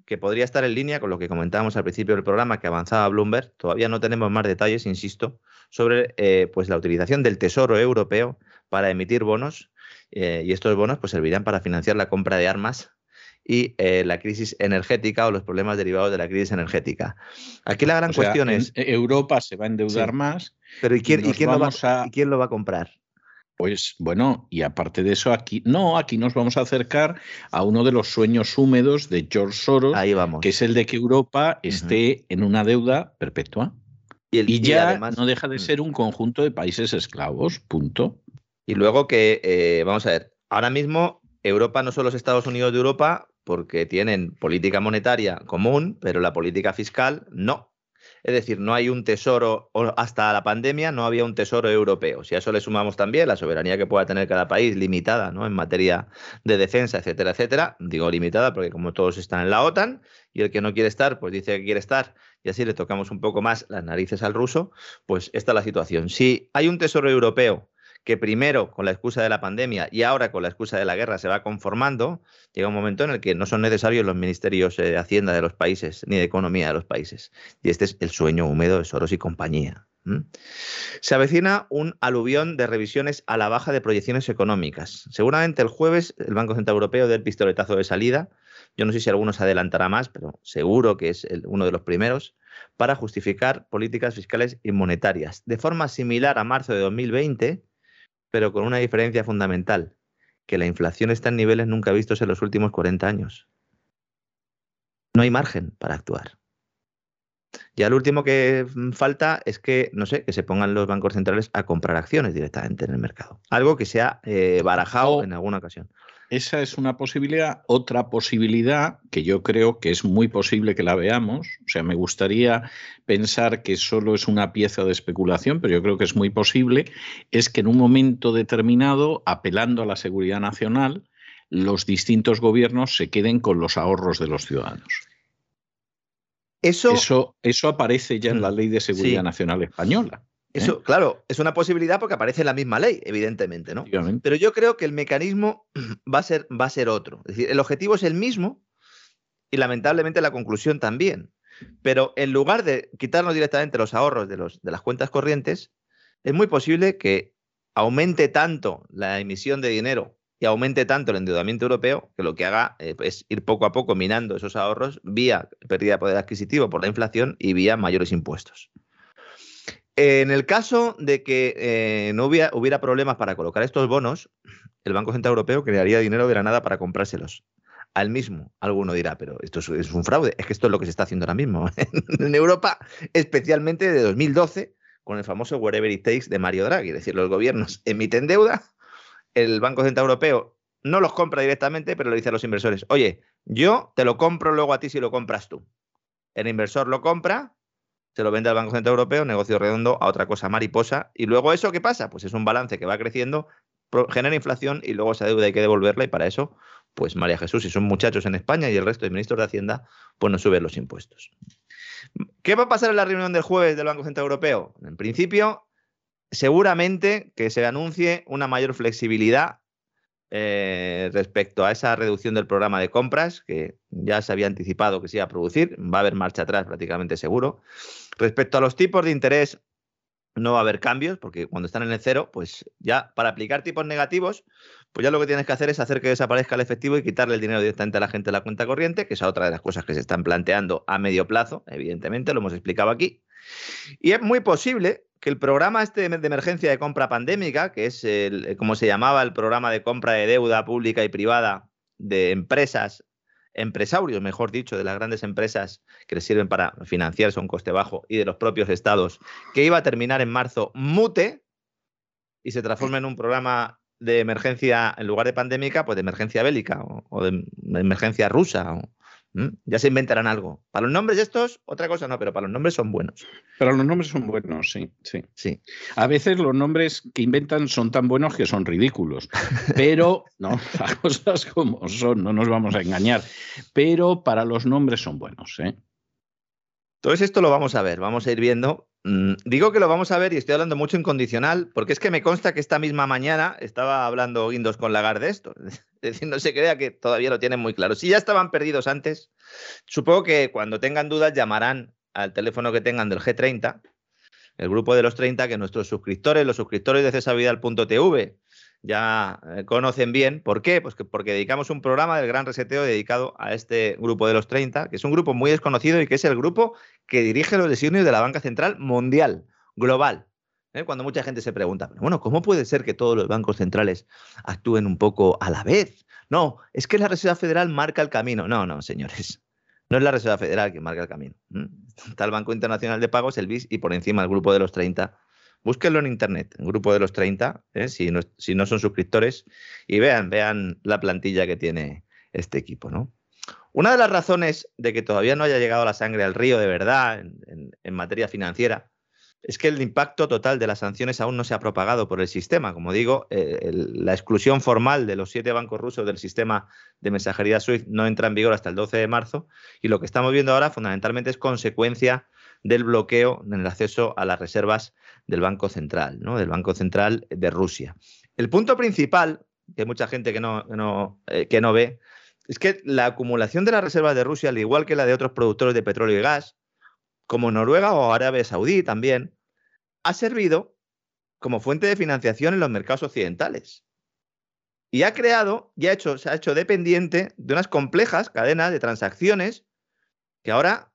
que podría estar en línea con lo que comentábamos al principio del programa que avanzaba Bloomberg. Todavía no tenemos más detalles, insisto, sobre eh, pues la utilización del Tesoro Europeo para emitir bonos eh, y estos bonos pues, servirán para financiar la compra de armas y eh, la crisis energética o los problemas derivados de la crisis energética. Aquí la gran cuestión es... Europa se va a endeudar más. Pero ¿y quién, quién lo va, a... quién lo va a comprar? Pues bueno, y aparte de eso, aquí no, aquí nos vamos a acercar a uno de los sueños húmedos de George Soros, Ahí vamos. que es el de que Europa esté en una deuda perpetua. Y, ya no deja de mm. ser un conjunto de países esclavos, punto. Y luego que, eh, vamos a ver, ahora mismo Europa no son los Estados Unidos de Europa porque tienen política monetaria común, pero la política fiscal no. Es decir, no hay un tesoro, hasta la pandemia no había un tesoro europeo. Si a eso le sumamos también la soberanía que pueda tener cada país, limitada ¿no? en materia de defensa, etcétera, etcétera. Digo limitada porque como todos están en la OTAN y el que no quiere estar, pues dice que quiere estar y así le tocamos un poco más las narices al ruso, pues esta es la situación. Si hay un tesoro europeo que primero con la excusa de la pandemia y ahora con la excusa de la guerra se va conformando, llega un momento en el que no son necesarios los ministerios de Hacienda de los países ni de Economía de los países. Y este es el sueño húmedo de Soros y compañía. Se avecina un aluvión de revisiones a la baja de proyecciones económicas. Seguramente el jueves el Banco Central Europeo dé el pistoletazo de salida. Yo no sé si alguno se adelantará más, pero seguro que es uno de los primeros para justificar políticas fiscales y monetarias. De forma similar a marzo de 2020, pero con una diferencia fundamental, que la inflación está en niveles nunca vistos en los últimos 40 años. No hay margen para actuar. Ya lo último que mm, falta es que, no sé, que se pongan los bancos centrales a comprar acciones directamente en el mercado. Algo que se ha eh, barajado en alguna ocasión. Esa es una posibilidad. Otra posibilidad, que yo creo que es muy posible que la veamos, o sea, me gustaría pensar que solo es una pieza de especulación, pero yo creo que es muy posible, es que en un momento determinado, apelando a la seguridad nacional, los distintos gobiernos se queden con los ahorros de los ciudadanos. Eso, eso, aparece ya en la mm, Ley de Seguridad Nacional Española. ¿Eh? Eso, claro, es una posibilidad porque aparece en la misma ley, evidentemente, ¿no? Pero yo creo que el mecanismo va a, ser, va a ser otro. Es decir, el objetivo es el mismo y lamentablemente la conclusión también. Pero en lugar de quitarnos directamente los ahorros de, los, de las cuentas corrientes, es muy posible que aumente tanto la emisión de dinero y aumente tanto el endeudamiento europeo que lo que haga eh, es ir poco a poco minando esos ahorros vía pérdida de poder adquisitivo por la inflación y vía mayores impuestos. En el caso de que eh, no hubiera, problemas para colocar estos bonos, el Banco Central Europeo crearía dinero de la nada para comprárselos. Al mismo, alguno dirá, pero esto es, un fraude. Es que esto es lo que se está haciendo ahora mismo en Europa, especialmente de 2012, con el famoso whatever it takes de Mario Draghi. Es decir, los gobiernos emiten deuda el Banco Central Europeo no los compra directamente, pero le dice a los inversores, oye, yo te lo compro luego a ti si lo compras tú. El inversor lo compra, se lo vende al Banco Central Europeo, negocio redondo a otra cosa mariposa. Y luego eso, ¿qué pasa? Pues es un balance que va creciendo, genera inflación y luego esa deuda hay que devolverla y para eso, pues María Jesús y son muchachos en España y el resto de ministros de Hacienda, pues no suben los impuestos. ¿Qué va a pasar en la reunión del jueves del Banco Central Europeo? En principio, seguramente que se anuncie una mayor flexibilidad eh, respecto a esa reducción del programa de compras, que ya se había anticipado que se iba a producir, va a haber marcha atrás prácticamente seguro. Respecto a los tipos de interés, no va a haber cambios, porque cuando están en el cero, pues ya para aplicar tipos negativos, pues ya lo que tienes que hacer es hacer que desaparezca el efectivo y quitarle el dinero directamente a la gente de la cuenta corriente, que es otra de las cosas que se están planteando a medio plazo, evidentemente, lo hemos explicado aquí. Y es muy posible que el programa este de emergencia de compra pandémica, que es el, eh, como se llamaba el programa de compra de deuda pública y privada de empresas, empresarios, mejor dicho, de las grandes empresas que les sirven para financiarse a un coste bajo y de los propios estados, que iba a terminar en marzo, mute y se transforma en un programa de emergencia, en lugar de pandémica, pues de emergencia bélica o, de emergencia rusa o, ¿Mm? Ya se inventarán algo. Para los nombres estos, otra cosa no, pero para los nombres son buenos. Para los nombres son buenos, sí, sí. sí. A veces los nombres que inventan son tan buenos que son ridículos. Pero, no, las cosas como son, no nos vamos a engañar. Pero para los nombres son buenos, ¿eh? Todo esto lo vamos a ver, vamos a ir viendo Mm, digo que lo vamos a ver y estoy hablando mucho en condicional, porque es que me consta que esta misma mañana estaba hablando Windows con Lagarde de esto. Es decir, no se crea que todavía lo tienen muy claro. Si ya estaban perdidos antes, supongo que cuando tengan dudas llamarán al teléfono que tengan del G30, el grupo de los 30, que nuestros suscriptores, los suscriptores de cesavidal.tv, ya eh, conocen bien. ¿Por qué? Pues porque dedicamos un programa del Gran Reseteo dedicado a este grupo de los 30, que es un grupo muy desconocido y que es el grupo que dirige los designios de la Banca Central Mundial, global. ¿eh? Cuando mucha gente se pregunta, bueno, ¿cómo puede ser que todos los bancos centrales actúen un poco a la vez? No, es que la Reserva Federal marca el camino. No, no, señores. No es la Reserva Federal que marca el camino. Está el Banco Internacional de Pagos, el BIS, y por encima el grupo de los 30 Búsquenlo en internet, en grupo de los 30, ¿eh? si, no, son suscriptores, y vean, vean la plantilla que tiene este equipo. Una de las razones de que todavía no haya llegado la sangre al río de verdad en, materia financiera es que el impacto total de las sanciones aún no se ha propagado por el sistema. Como digo, eh, la exclusión formal de los siete bancos rusos del sistema de mensajería SWIFT no entra en vigor hasta el 12 de marzo y lo que estamos viendo ahora fundamentalmente es consecuencia del bloqueo en el acceso a las reservas del Banco Central, ¿no? del Banco Central de Rusia. El punto principal, que hay mucha gente que no, eh, que no ve, es que la acumulación de las reservas de Rusia, al igual que la de otros productores de petróleo y gas, como Noruega o Arabia Saudí también, ha servido como fuente de financiación en los mercados occidentales. Y ha creado y ha hecho, se ha hecho dependiente de unas complejas cadenas de transacciones que ahora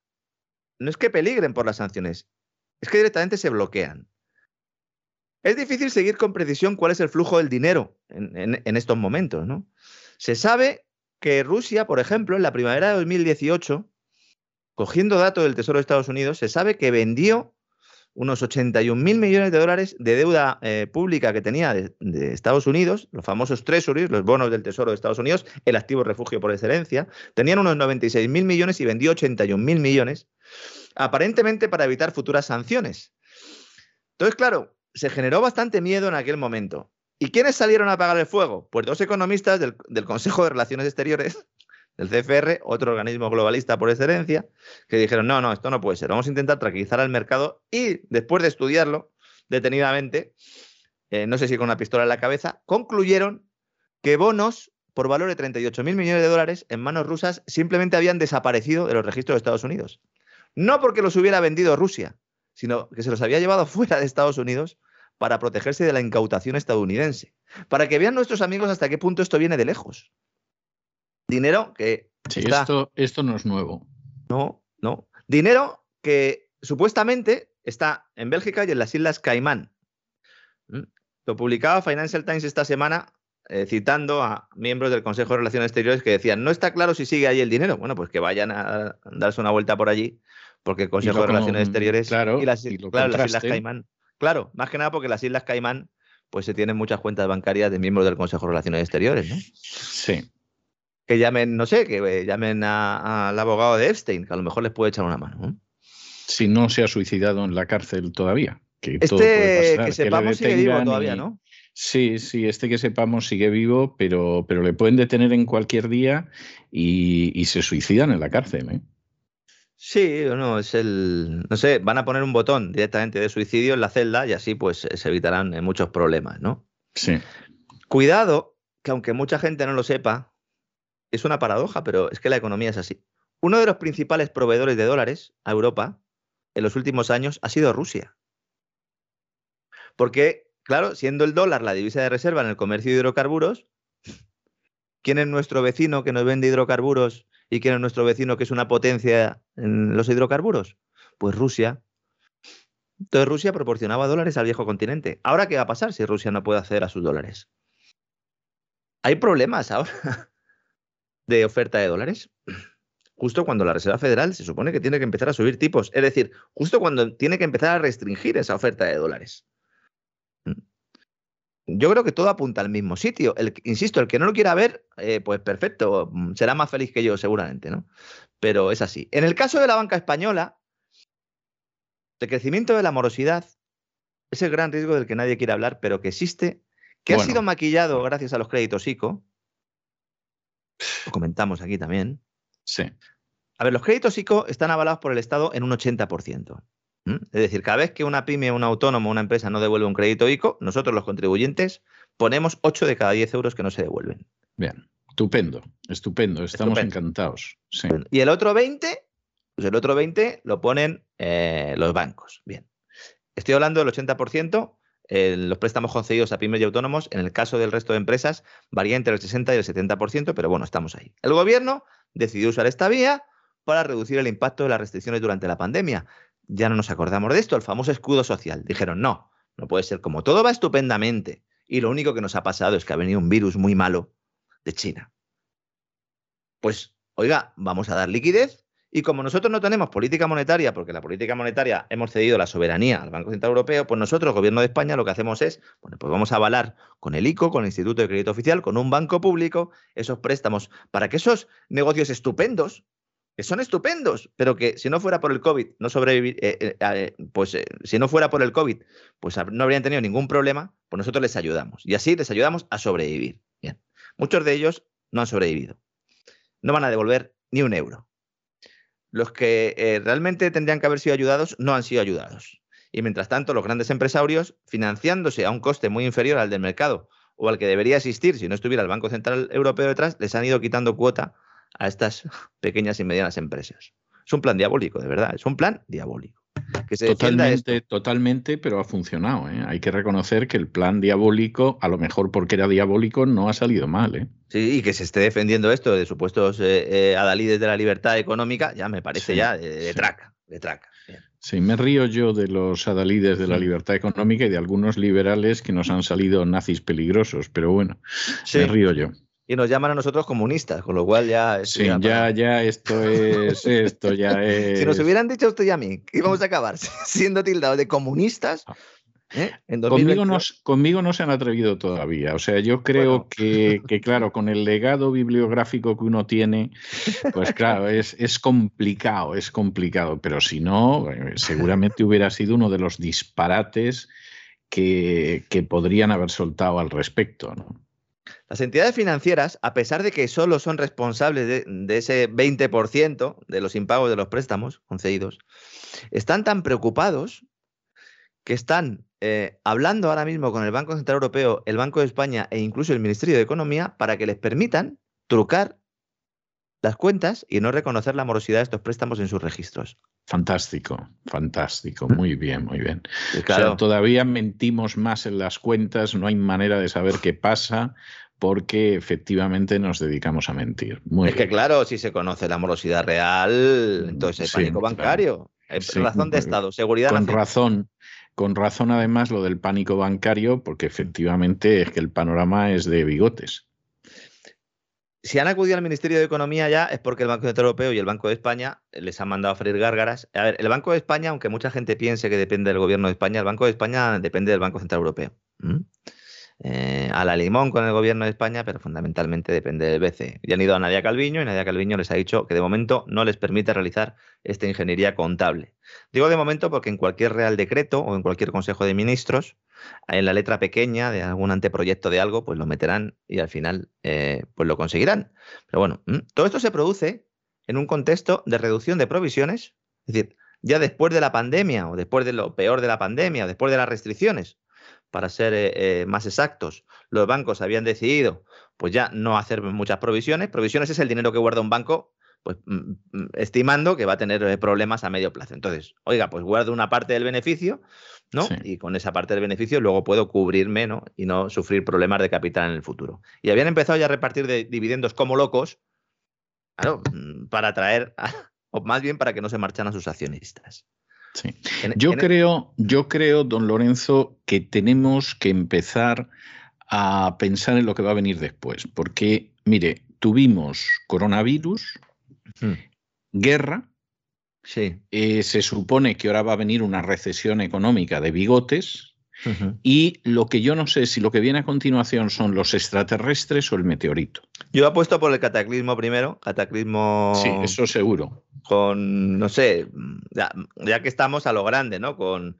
no es que peligren por las sanciones, es que directamente se bloquean. Es difícil seguir con precisión cuál es el flujo del dinero en, estos momentos, ¿no? Se sabe que Rusia, por ejemplo, en la primavera de 2018, cogiendo datos del Tesoro de Estados Unidos, se sabe que vendió unos 81 mil millones de dólares de deuda eh, pública que tenía de, Estados Unidos, los famosos treasuries, los bonos del Tesoro de Estados Unidos, el activo refugio por excelencia, tenían unos 96 mil millones y vendió 81 mil millones, aparentemente para evitar futuras sanciones. Entonces, claro, se generó bastante miedo en aquel momento. ¿Y quiénes salieron a apagar el fuego? Pues dos economistas del, del Consejo de Relaciones Exteriores, del CFR, otro organismo globalista por excelencia, que dijeron, no, no, esto no puede ser, vamos a intentar tranquilizar al mercado y después de estudiarlo detenidamente, eh, no sé si con una pistola en la cabeza, concluyeron que bonos por valor de 38 mil millones de dólares en manos rusas simplemente habían desaparecido de los registros de Estados Unidos. No porque los hubiera vendido Rusia, sino que se los había llevado fuera de Estados Unidos para protegerse de la incautación estadounidense. Para que vean nuestros amigos hasta qué punto esto viene de lejos. Dinero que. Sí, esto, esto no es nuevo. No, no. Dinero que supuestamente está en Bélgica y en las Islas Caimán. ¿Mm? Lo publicaba Financial Times esta semana eh, citando a miembros del Consejo de Relaciones Exteriores que decían, no está claro si sigue ahí el dinero. Bueno, pues que vayan a darse una vuelta por allí, porque el Consejo de Relaciones Exteriores y las, las Islas Caimán. Claro, más que nada porque las Islas Caimán pues se tienen muchas cuentas bancarias de miembros del Consejo de Relaciones Exteriores, ¿no? Sí que llamen, no sé, que eh, llamen al abogado de Epstein, que a lo mejor les puede echar una mano. Si no se ha suicidado en la cárcel todavía. Que este que sepamos sigue vivo todavía, ¿no? Sí, sí, este que sepamos sigue vivo, pero, pero le pueden detener en cualquier día y, se suicidan en la cárcel. ¿eh? Sí, no, es el. No sé, van a poner un botón directamente de suicidio en la celda y así pues se evitarán eh, muchos problemas, ¿no? Sí. Cuidado, que aunque mucha gente no lo sepa, es una paradoja, pero es que la economía es así. Uno de los principales proveedores de dólares a Europa en los últimos años ha sido Rusia. Porque, claro, siendo el dólar la divisa de reserva en el comercio de hidrocarburos, ¿quién es nuestro vecino que nos vende hidrocarburos y quién es nuestro vecino que es una potencia en los hidrocarburos? Pues Rusia. Entonces Rusia proporcionaba dólares al viejo continente. ¿Ahora qué va a pasar si Rusia no puede acceder a sus dólares? Hay problemas ahora de oferta de dólares justo cuando la Reserva Federal se supone que tiene que empezar a subir tipos, es decir, justo cuando tiene que empezar a restringir esa oferta de dólares. Mm. Yo creo que todo apunta al mismo sitio. El, insisto, el que no lo quiera ver, eh, pues perfecto, mm, será más feliz que yo seguramente, ¿no? Pero es así. En el caso de la banca española, el crecimiento de la morosidad es el gran riesgo del que nadie quiere hablar, pero que existe, que ha sido maquillado gracias a los créditos ICO, lo comentamos aquí también. Sí. A ver, los créditos ICO están avalados por el Estado en un 80%. Es decir, cada vez que una pyme, un autónomo, una empresa no devuelve un crédito ICO, nosotros los contribuyentes ponemos 8 de cada 10 euros que no se devuelven. Bien, estupendo, estupendo, estamos encantados. Y el otro 20, pues el otro 20 lo ponen eh, los bancos. Bien. Estoy hablando del 80%, los préstamos concedidos a pymes y autónomos, en el caso del resto de empresas, varía entre el 60 y el 70%, pero bueno, estamos ahí. El gobierno decidió usar esta vía para reducir el impacto de las restricciones durante la pandemia. Ya no nos acordamos de esto, el famoso escudo social. Dijeron, no, no puede ser como todo va estupendamente y lo único que nos ha pasado es que ha venido un virus muy malo de China. Pues, oiga, vamos a dar liquidez y como nosotros no tenemos política monetaria, porque la política monetaria hemos cedido la soberanía al Banco Central Europeo, pues nosotros, el Gobierno de España, lo que hacemos es, bueno, pues vamos a avalar con el ICO, con el Instituto de Crédito Oficial, con un banco público, esos préstamos, para que esos negocios estupendos, que son estupendos, pero que si no fuera por el COVID, no sobrevivir, eh, eh, eh, pues si no fuera por el COVID, pues no habrían tenido ningún problema, pues nosotros les ayudamos. Y así les ayudamos a sobrevivir. Bien. Muchos de ellos no han sobrevivido. No van a devolver ni un euro los que eh, realmente tendrían que haber sido ayudados no han sido ayudados. Y mientras tanto, los grandes empresarios, financiándose a un coste muy inferior al del mercado o al que debería existir si no estuviera el Banco Central Europeo detrás, les han ido quitando cuota a estas pequeñas y medianas empresas. Es un plan diabólico, de verdad, es un plan diabólico. Que se totalmente, totalmente, pero ha funcionado. ¿eh? Hay que reconocer que el plan diabólico, a lo mejor porque era diabólico, no ha salido mal. ¿eh? Sí, y que se esté defendiendo esto de supuestos eh, eh, adalides de la libertad económica, ya me parece ya de, traca, de traca. Sí, me río yo de los adalides de la libertad económica y de algunos liberales que nos han salido nazis peligrosos, pero bueno, me río yo y nos llaman a nosotros comunistas, con lo cual ya... Sí, ya, ya, esto es, esto ya es... si nos hubieran dicho usted y a mí que íbamos a acabar siendo tildados de comunistas... Ah. ¿eh? conmigo, no, conmigo no se han atrevido todavía. O sea, yo creo que, que, claro, con el legado bibliográfico que uno tiene, pues claro, es, es complicado, es complicado. Pero si no, eh, seguramente hubiera sido uno de los disparates que, que podrían haber soltado al respecto, ¿no? Las entidades financieras, a pesar de que solo son responsables de, ese 20% de los impagos de los préstamos concedidos, están tan preocupados que están eh, hablando ahora mismo con el Banco Central Europeo, el Banco de España e incluso el Ministerio de Economía para que les permitan trucar las cuentas y no reconocer la morosidad de estos préstamos en sus registros. Fantástico, fantástico, muy bien, muy bien. Claro. todavía mentimos más en las cuentas, no hay manera de saber qué pasa porque efectivamente nos dedicamos a mentir. es que claro, si se conoce la morosidad real, entonces el pánico bancario. razón de Estado, seguridad Con razón, con razón además lo del pánico bancario, porque efectivamente es que el panorama es de bigotes si han acudido al Ministerio de Economía ya es porque el Banco Central Europeo y el Banco de España les han mandado a freír gárgaras. A ver, el Banco de España, aunque mucha gente piense que depende del gobierno de España, el Banco de España depende del Banco Central Europeo. Eh, a la limón con el gobierno de España, pero fundamentalmente depende del BCE. Y han ido a Nadia Calviño y Nadia Calviño les ha dicho que de momento no les permite realizar esta ingeniería contable. Digo de momento porque en cualquier Real Decreto o en cualquier Consejo de Ministros, en la letra pequeña de algún anteproyecto de algo, pues lo meterán y al final eh, pues lo conseguirán. Pero bueno, todo esto se produce en un contexto de reducción de provisiones, es decir, ya después de la pandemia o después de lo peor de la pandemia, después de las restricciones, para ser eh, eh, más exactos, los bancos habían decidido pues ya no hacer muchas provisiones. Provisiones es el dinero que guarda un banco pues mm, mm, estimando que va a tener eh, problemas a medio plazo. Entonces, oiga, pues guardo una parte del beneficio, ¿no? Y con esa parte del beneficio luego puedo cubrirme, ¿no? Y no sufrir problemas de capital en el futuro. Y habían empezado ya a repartir de dividendos como locos, claro, mm, para atraer, o más bien para que no se marchan a sus accionistas. Sí. yo creo, yo creo, don Lorenzo, que tenemos que empezar a pensar en lo que va a venir después, porque, mire, tuvimos coronavirus, Hmm. Guerra. Sí. Eh, se supone que ahora va a venir una recesión económica de bigotes. Y lo que yo no sé si lo que viene a continuación son los extraterrestres o el meteorito. Yo apuesto por el cataclismo primero, cataclismo. Sí, eso seguro. Con, no sé, ya, ya que estamos a lo grande, ¿no? Con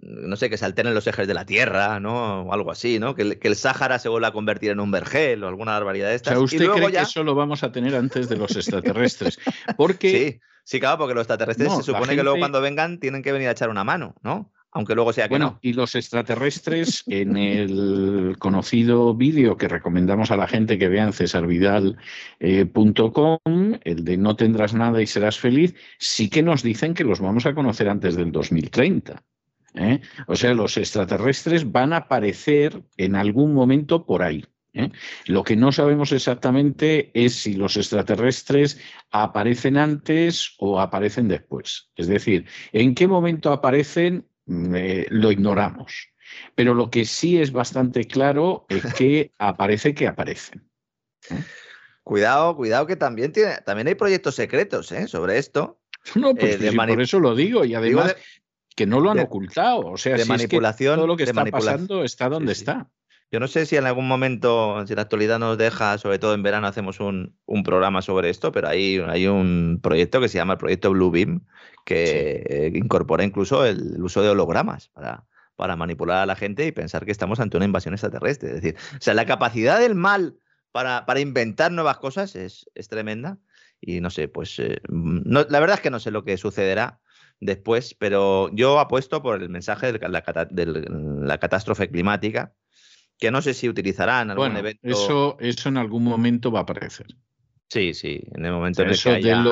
no sé, que se alteren los ejes de la Tierra, ¿no? O algo así, ¿no? Que, el Sáhara se vuelva a convertir en un vergel o alguna barbaridad de estas. O sea, ¿usted cree que eso lo vamos a tener antes de los extraterrestres? Porque... Sí, sí, claro, porque los extraterrestres se supone que luego cuando vengan tienen que venir a echar una mano, ¿no? Aunque luego sea que bueno, y los extraterrestres, en el conocido vídeo que recomendamos a la gente que vean cesarvidal.com, eh, el de No tendrás nada y serás feliz, sí que nos dicen que los vamos a conocer antes del 2030. ¿eh? O sea, los extraterrestres van a aparecer en algún momento por ahí. ¿eh? Lo que no sabemos exactamente es si los extraterrestres aparecen antes o aparecen después. Es decir, en qué momento aparecen eh, lo ignoramos. Pero lo que sí es bastante claro es que aparece que aparecen. Cuidado, cuidado que también, tiene, también hay proyectos secretos sobre esto. No, pues por eso lo digo. Y además, que no lo han ocultado. O sea, de manipulación, todo lo que está pasando está donde está. Yo no sé si en algún momento, si la actualidad nos deja, sobre todo en verano, hacemos un, programa sobre esto, pero hay, hay un proyecto que se llama el proyecto Bluebeam, que incorpora incluso el, uso de hologramas para, para manipular a la gente y pensar que estamos ante una invasión extraterrestre. Es decir, o sea, la capacidad del mal para, para inventar nuevas cosas es, es tremenda. Y no sé, pues eh, no, la verdad es que no sé lo que sucederá después, pero yo apuesto por el mensaje de la, catástrofe climática, que no sé si utilizarán algún evento. Eso, eso en algún momento va a aparecer. Sí, sí, en el momento en el eso que haya...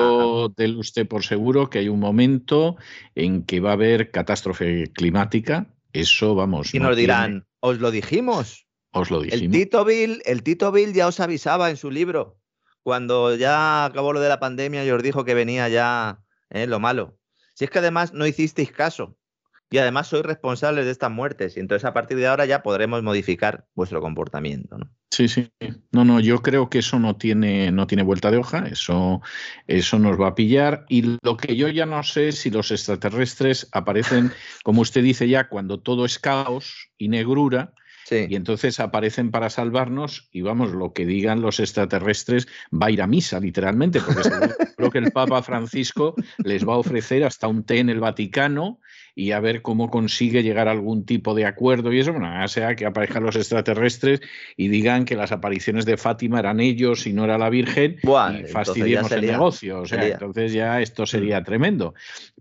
usted por seguro que hay un momento en que va a haber catástrofe climática. Eso, vamos. Y nos dirán, os lo dijimos. Os lo dijimos. El Tito, Bill, el Tito Bill ya os avisaba en su libro, cuando ya acabó lo de la pandemia y os dijo que venía ya eh, lo malo. Si es que además no hicisteis caso. Y además sois responsables de estas muertes. Y entonces a partir de ahora ya podremos modificar vuestro comportamiento. ¿no? Sí, sí. No, no, yo creo que eso no tiene, no tiene vuelta de hoja. Eso, eso nos va a pillar. Y lo que yo ya no sé si los extraterrestres aparecen, como usted dice ya, cuando todo es caos y negrura. Y entonces aparecen para salvarnos y vamos, lo que digan los extraterrestres va a ir a misa, literalmente, porque creo que el Papa Francisco les va a ofrecer hasta un té en el Vaticano y a ver cómo consigue llegar a algún tipo de acuerdo y eso, bueno, ya sea que aparezcan los extraterrestres y digan que las apariciones de Fátima eran ellos y no era la Virgen y fastidiemos el negocio. O sea, entonces ya esto sería mm. tremendo.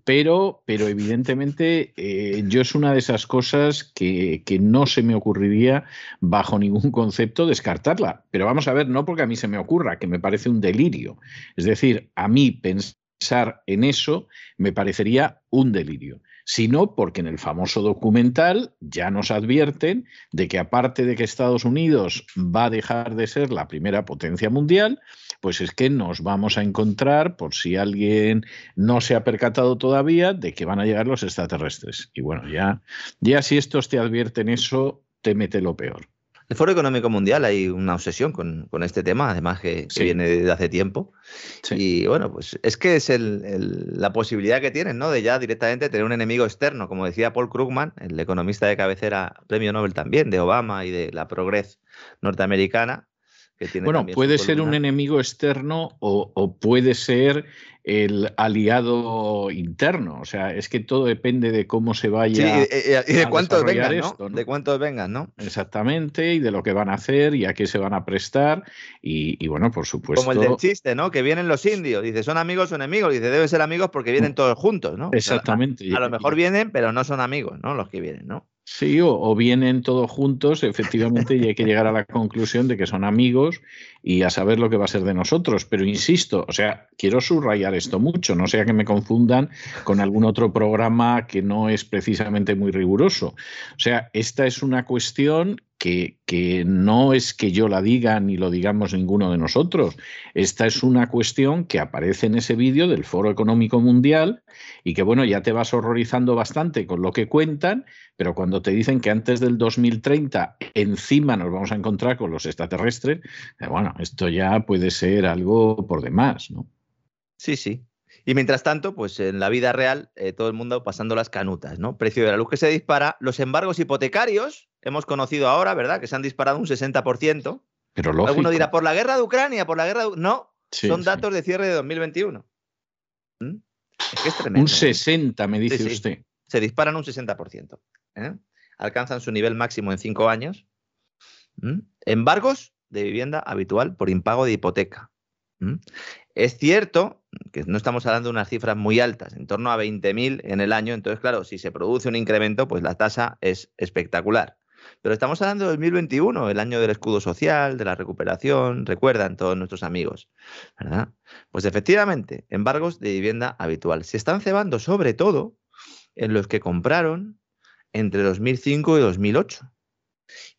Pero, pero evidentemente eh, yo es una de esas cosas que, que no se me ocurriría bajo ningún concepto descartarla. Pero vamos a ver, no porque a mí se me ocurra, que me parece un delirio. Es decir, a mí pensar en eso me parecería un delirio sino porque en el famoso documental ya nos advierten de que aparte de que Estados Unidos va a dejar de ser la primera potencia mundial, pues es que nos vamos a encontrar, por si alguien no se ha percatado todavía, de que van a llegar los extraterrestres. Y bueno, ya, ya si estos te advierten eso, te mete lo peor. El Foro Económico Mundial hay una obsesión con, este tema, además que, viene desde hace tiempo. Y bueno, pues es que es la posibilidad que tienen, ¿no? De ya directamente tener un enemigo externo, como decía Paul Krugman, el economista de cabecera, premio Nobel también, de Obama y de la Progress norteamericana. Que tiene bueno, puede ser un enemigo externo o puede ser el aliado interno. O sea, es que todo depende de cómo se vaya. y, de cuántos vengan, ¿no? De cuántos vengan, ¿no? Exactamente, y de lo que van a hacer y a qué se van a prestar. Y, bueno, por supuesto. Como el del chiste, ¿no? Que vienen los indios. Dice, ¿son amigos o enemigos? Dice, deben ser amigos porque vienen mm. todos juntos, ¿no? Exactamente. a, lo mejor vienen, pero no son amigos, ¿no? Los que vienen, ¿no? Sí, o, vienen todos juntos, efectivamente, y hay que llegar a la conclusión de que son amigos y a saber lo que va a ser de nosotros. Pero insisto, o sea, quiero subrayar esto mucho, no sea que me confundan con algún otro programa que no es precisamente muy riguroso. O sea, esta es una cuestión que, no es que yo la diga ni lo digamos ninguno de nosotros. Esta es una cuestión que aparece en ese vídeo del Foro Económico Mundial y que, bueno, ya te vas horrorizando bastante con lo que cuentan, pero cuando te dicen que antes del 2030 encima nos vamos a encontrar con los extraterrestres, eh, bueno, esto ya puede ser algo por demás, ¿no? Sí, sí. Y mientras tanto, pues en la vida real, eh, todo el mundo pasando las canutas, ¿no? Precio de la luz que se dispara, los embargos hipotecarios, hemos conocido ahora, ¿verdad? Que se han disparado un 60%. Pero lógico. Alguno dirá, por la guerra de Ucrania, por la guerra de... No, son datos de cierre de 2021. ¿Mm? Es que es tremendo. Un 60, ¿eh? me dice usted. Se disparan un 60%. ¿eh? Alcanzan su nivel máximo en cinco años. ¿Mm? Embargos de vivienda habitual por impago de hipoteca. ¿Mm? Es cierto que no estamos hablando de unas cifras muy altas, en torno a 20.000 en el año, entonces claro, si se produce un incremento, pues la tasa es espectacular. Pero estamos hablando de 2021, el año del escudo social, de la recuperación, recuerdan todos nuestros amigos, ¿verdad? Pues efectivamente, embargos de vivienda habitual. Se están cebando sobre todo en los que compraron entre 2005 y 2008.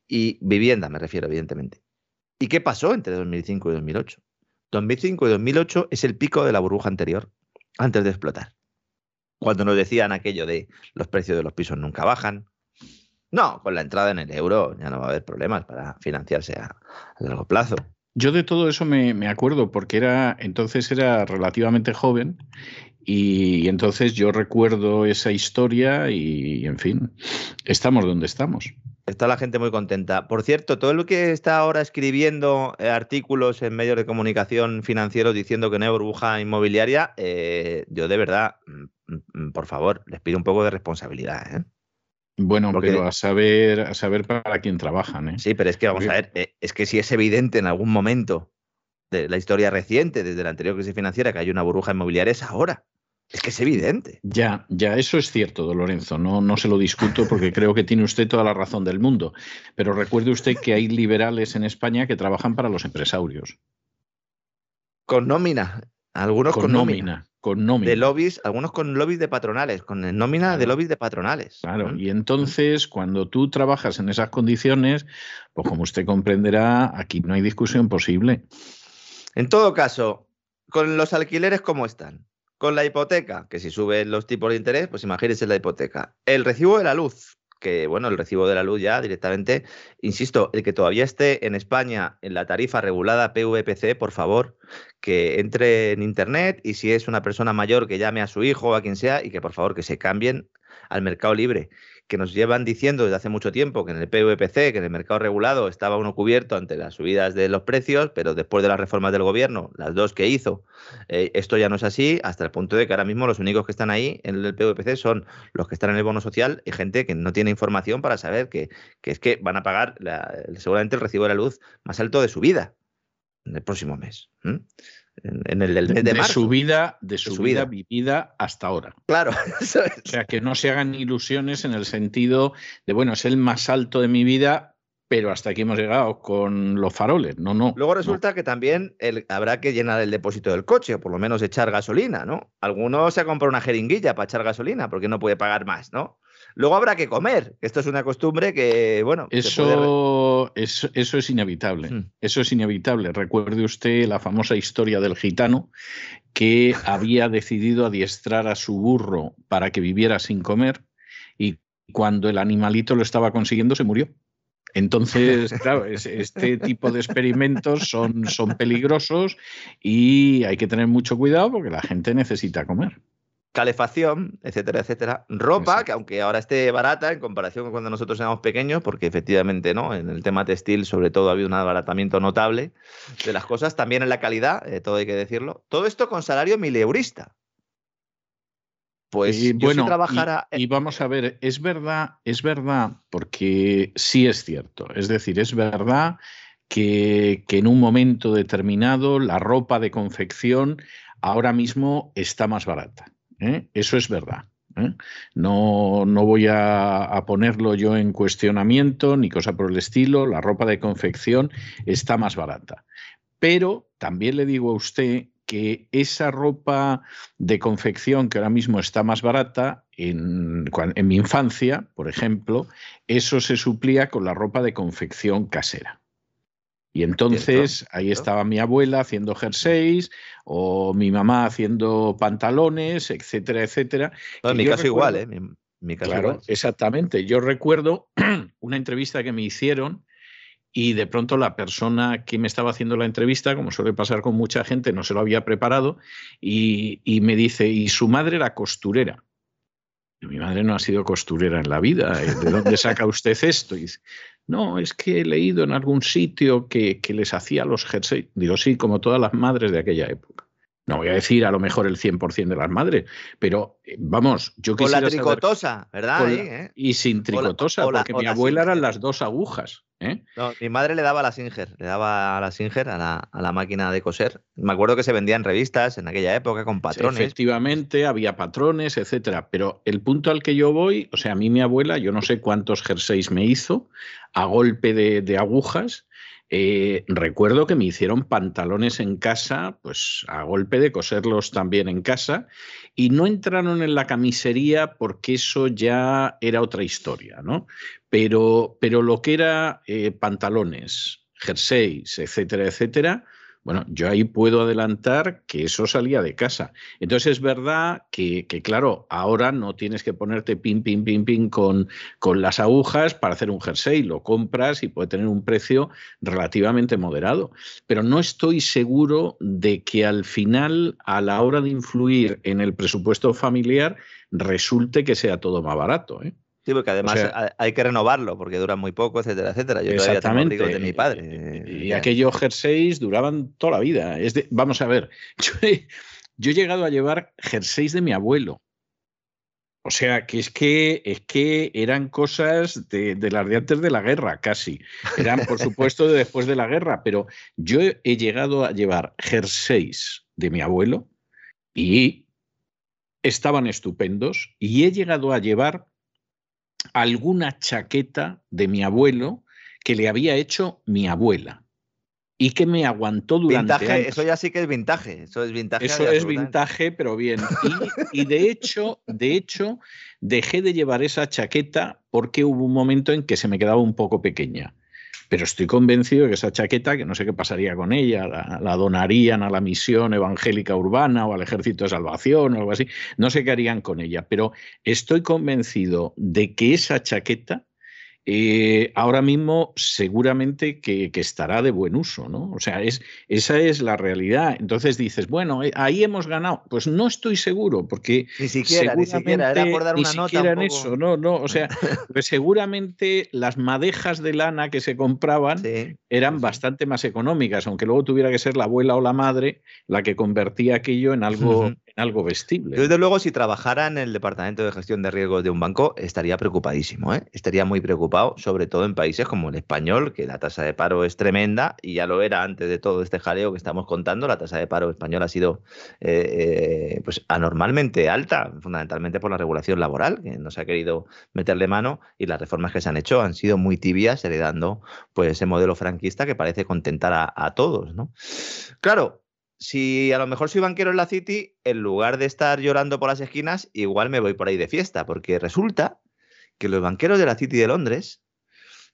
Y vivienda, me refiero, evidentemente. ¿Y qué pasó entre 2005 y 2008? 2005 y 2008 es el pico de la burbuja anterior, antes de explotar. Cuando nos decían aquello de los precios de los pisos nunca bajan. No, con la entrada en el euro ya no va a haber problemas para financiarse a, largo plazo. Yo de todo eso me, me, acuerdo porque era entonces era relativamente joven y, entonces yo recuerdo esa historia y, en fin, estamos donde estamos. Está la gente muy contenta. Por cierto, todo lo que está ahora escribiendo eh, artículos en medios de comunicación financieros diciendo que no hay burbuja inmobiliaria, eh, yo de verdad, mm, mm, por favor, les pido un poco de responsabilidad. ¿eh? Bueno, pero a saber, a saber para quién trabajan. ¿eh? Sí, pero es que vamos a ver, es que si es evidente en algún momento de la historia reciente, desde la anterior crisis financiera, que hay una burbuja inmobiliaria, es ahora. Es que es evidente. Ya, ya, eso es cierto, don Lorenzo. No, no se lo discuto porque creo que tiene usted toda la razón del mundo. Pero recuerde usted que hay liberales en España que trabajan para los empresarios. Con nómina. Algunos con, nómina. Con nómina. De lobbies, algunos con lobbies de patronales, con nómina de lobbies de patronales. Claro, y entonces cuando tú trabajas en esas condiciones, pues como usted comprenderá, aquí no hay discusión posible. En todo caso, con los alquileres, ¿cómo están? Con la hipoteca, que si suben los tipos de interés, pues imagínense la hipoteca. El recibo de la luz, que bueno, el recibo de la luz ya directamente, insisto, el que todavía esté en España en la tarifa regulada PVPC, por favor, que entre en internet y si es una persona mayor que llame a su hijo o a quien sea y que por favor que se cambien al mercado libre que nos llevan diciendo desde hace mucho tiempo que en el PVPC, que en el mercado regulado estaba uno cubierto ante las subidas de los precios, pero después de las reformas del gobierno, las dos que hizo, eh, esto ya no es así, hasta el punto de que ahora mismo los únicos que están ahí en el PVPC son los que están en el bono social y gente que no tiene información para saber que, es que van a pagar seguramente el recibo de la luz más alto de su vida en el próximo mes en, el mes de, Su vida, de su, vida, vivida hasta ahora. Claro. O sea, que no se hagan ilusiones en el sentido de, bueno, es el más alto de mi vida, pero hasta aquí hemos llegado con los faroles. No, no. Luego resulta que también habrá que llenar el depósito del coche, o por lo menos echar gasolina, ¿no? Algunos se ha comprado una jeringuilla para echar gasolina porque no puede pagar más, ¿no? Luego habrá que comer. Esto es una costumbre que, bueno. Eso, eso, es inevitable. Hmm. Eso es inevitable. Recuerde usted la famosa historia del gitano que había decidido adiestrar a su burro para que viviera sin comer y cuando el animalito lo estaba consiguiendo se murió. Entonces, claro, este tipo de experimentos son, son peligrosos y hay que tener mucho cuidado porque la gente necesita comer calefacción, etcétera, etcétera. Ropa, que aunque ahora esté barata en comparación con cuando nosotros éramos pequeños, porque efectivamente, ¿no? En el tema textil, sobre todo, ha habido un abaratamiento notable de las cosas, también en la calidad, eh, todo hay que decirlo. Todo esto con salario mileurista. Pues y, bueno, y, vamos a ver, es verdad, es verdad, porque sí es cierto. Es decir, es verdad que, que en un momento determinado la ropa de confección ahora mismo está más barata. ¿Eh? Eso es verdad. ¿eh? No, no, voy a, ponerlo yo en cuestionamiento ni cosa por el estilo. La ropa de confección está más barata. Pero también le digo a usted que esa ropa de confección que ahora mismo está más barata, en, en mi infancia, por ejemplo, eso se suplía con la ropa de confección casera. Y entonces ahí estaba mi abuela haciendo jerseys o mi mamá haciendo pantalones, etcétera, etcétera. en mi caso igual, ¿eh? Mi, caso claro, exactamente. Yo recuerdo una entrevista que me hicieron y de pronto la persona que me estaba haciendo la entrevista, como suele pasar con mucha gente, no se lo había preparado y, y me dice, y su madre era costurera. mi madre no ha sido costurera en la vida. ¿eh? ¿De dónde saca usted esto? Y dice, no, es que he leído en algún sitio que, les hacía los jerseys. Digo, sí, como todas las madres de aquella época. No voy a decir a lo mejor el 100% de las madres, pero eh, vamos, yo quisiera Con la tricotosa, ¿verdad? ¿eh? Y sin tricotosa, porque mi abuela eran las dos agujas. ¿eh? No, mi madre le daba a la Singer, le daba a la Singer, a la, a la, máquina de coser. Me acuerdo que se vendían revistas en aquella época con patrones. efectivamente, había patrones, etcétera. Pero el punto al que yo voy, o sea, a mí mi abuela, yo no sé cuántos jerseys me hizo a golpe de, de agujas eh, recuerdo que me hicieron pantalones en casa, pues a golpe de coserlos también en casa, y no entraron en la camisería porque eso ya era otra historia, ¿no? Pero, pero lo que era eh, pantalones, jerseys, etcétera, etcétera, bueno, yo ahí puedo adelantar que eso salía de casa. Entonces es verdad que, claro, ahora no tienes que ponerte pin, pin, pin, pin con, con las agujas para hacer un jersey. Lo compras y puede tener un precio relativamente moderado. Pero no estoy seguro de que al final, a la hora de influir en el presupuesto familiar, resulte que sea todo más barato. ¿eh? Sí, porque además hay que renovarlo porque duran muy poco, etcétera, etcétera. Yo Exactamente. todavía de mi padre. Y, aquellos jerseys duraban toda la vida. Es vamos a ver, yo he, yo he llegado a llevar jerseys de mi abuelo. O sea, que es que, es que eran cosas de, de, las de antes de la guerra, casi. Eran, por supuesto, de después de la guerra, pero yo he llegado a llevar jerseys de mi abuelo y estaban estupendos y he llegado a llevar alguna chaqueta de mi abuelo que le había hecho mi abuela. y que me aguantó durante Eso ya sí que es vintage. Eso es vintage. Eso es vintage, pero bien. Y, de hecho, de hecho, dejé de llevar esa chaqueta porque hubo un momento en que se me quedaba un poco pequeña. Pero estoy convencido de que esa chaqueta, que no sé qué pasaría con ella, la, donarían a la misión evangélica urbana o al ejército de salvación o algo así, no sé qué harían con ella, pero estoy convencido de que esa chaqueta eh, ahora mismo seguramente que, estará de buen uso, ¿no? O sea, es, esa es la realidad. Entonces dices, bueno, eh, ahí hemos ganado. Pues no estoy seguro, porque ni siquiera, ni siquiera era por dar una nota. en eso, no, no. O sea, pues seguramente las madejas de lana que se compraban eran bastante más económicas, aunque luego tuviera que ser la abuela o la madre la que convertía aquello en algo, algo vestible. desde luego, si trabajara en el departamento de gestión de riesgos de un banco, estaría preocupadísimo, ¿eh? estaría muy preocupado, sobre todo en países como el español, que la tasa de paro es tremenda y ya lo era antes de todo este jaleo que estamos contando. La tasa de paro español ha sido eh, eh, pues anormalmente alta, fundamentalmente por la regulación laboral, que no se ha querido meterle mano y las reformas que se han hecho han sido muy tibias, heredando pues ese modelo franquista que parece contentar a, a todos, ¿no? Claro, si a lo mejor soy banquero en la City, en lugar de estar llorando por las esquinas, igual me voy por ahí de fiesta, porque resulta que los banqueros de la City de Londres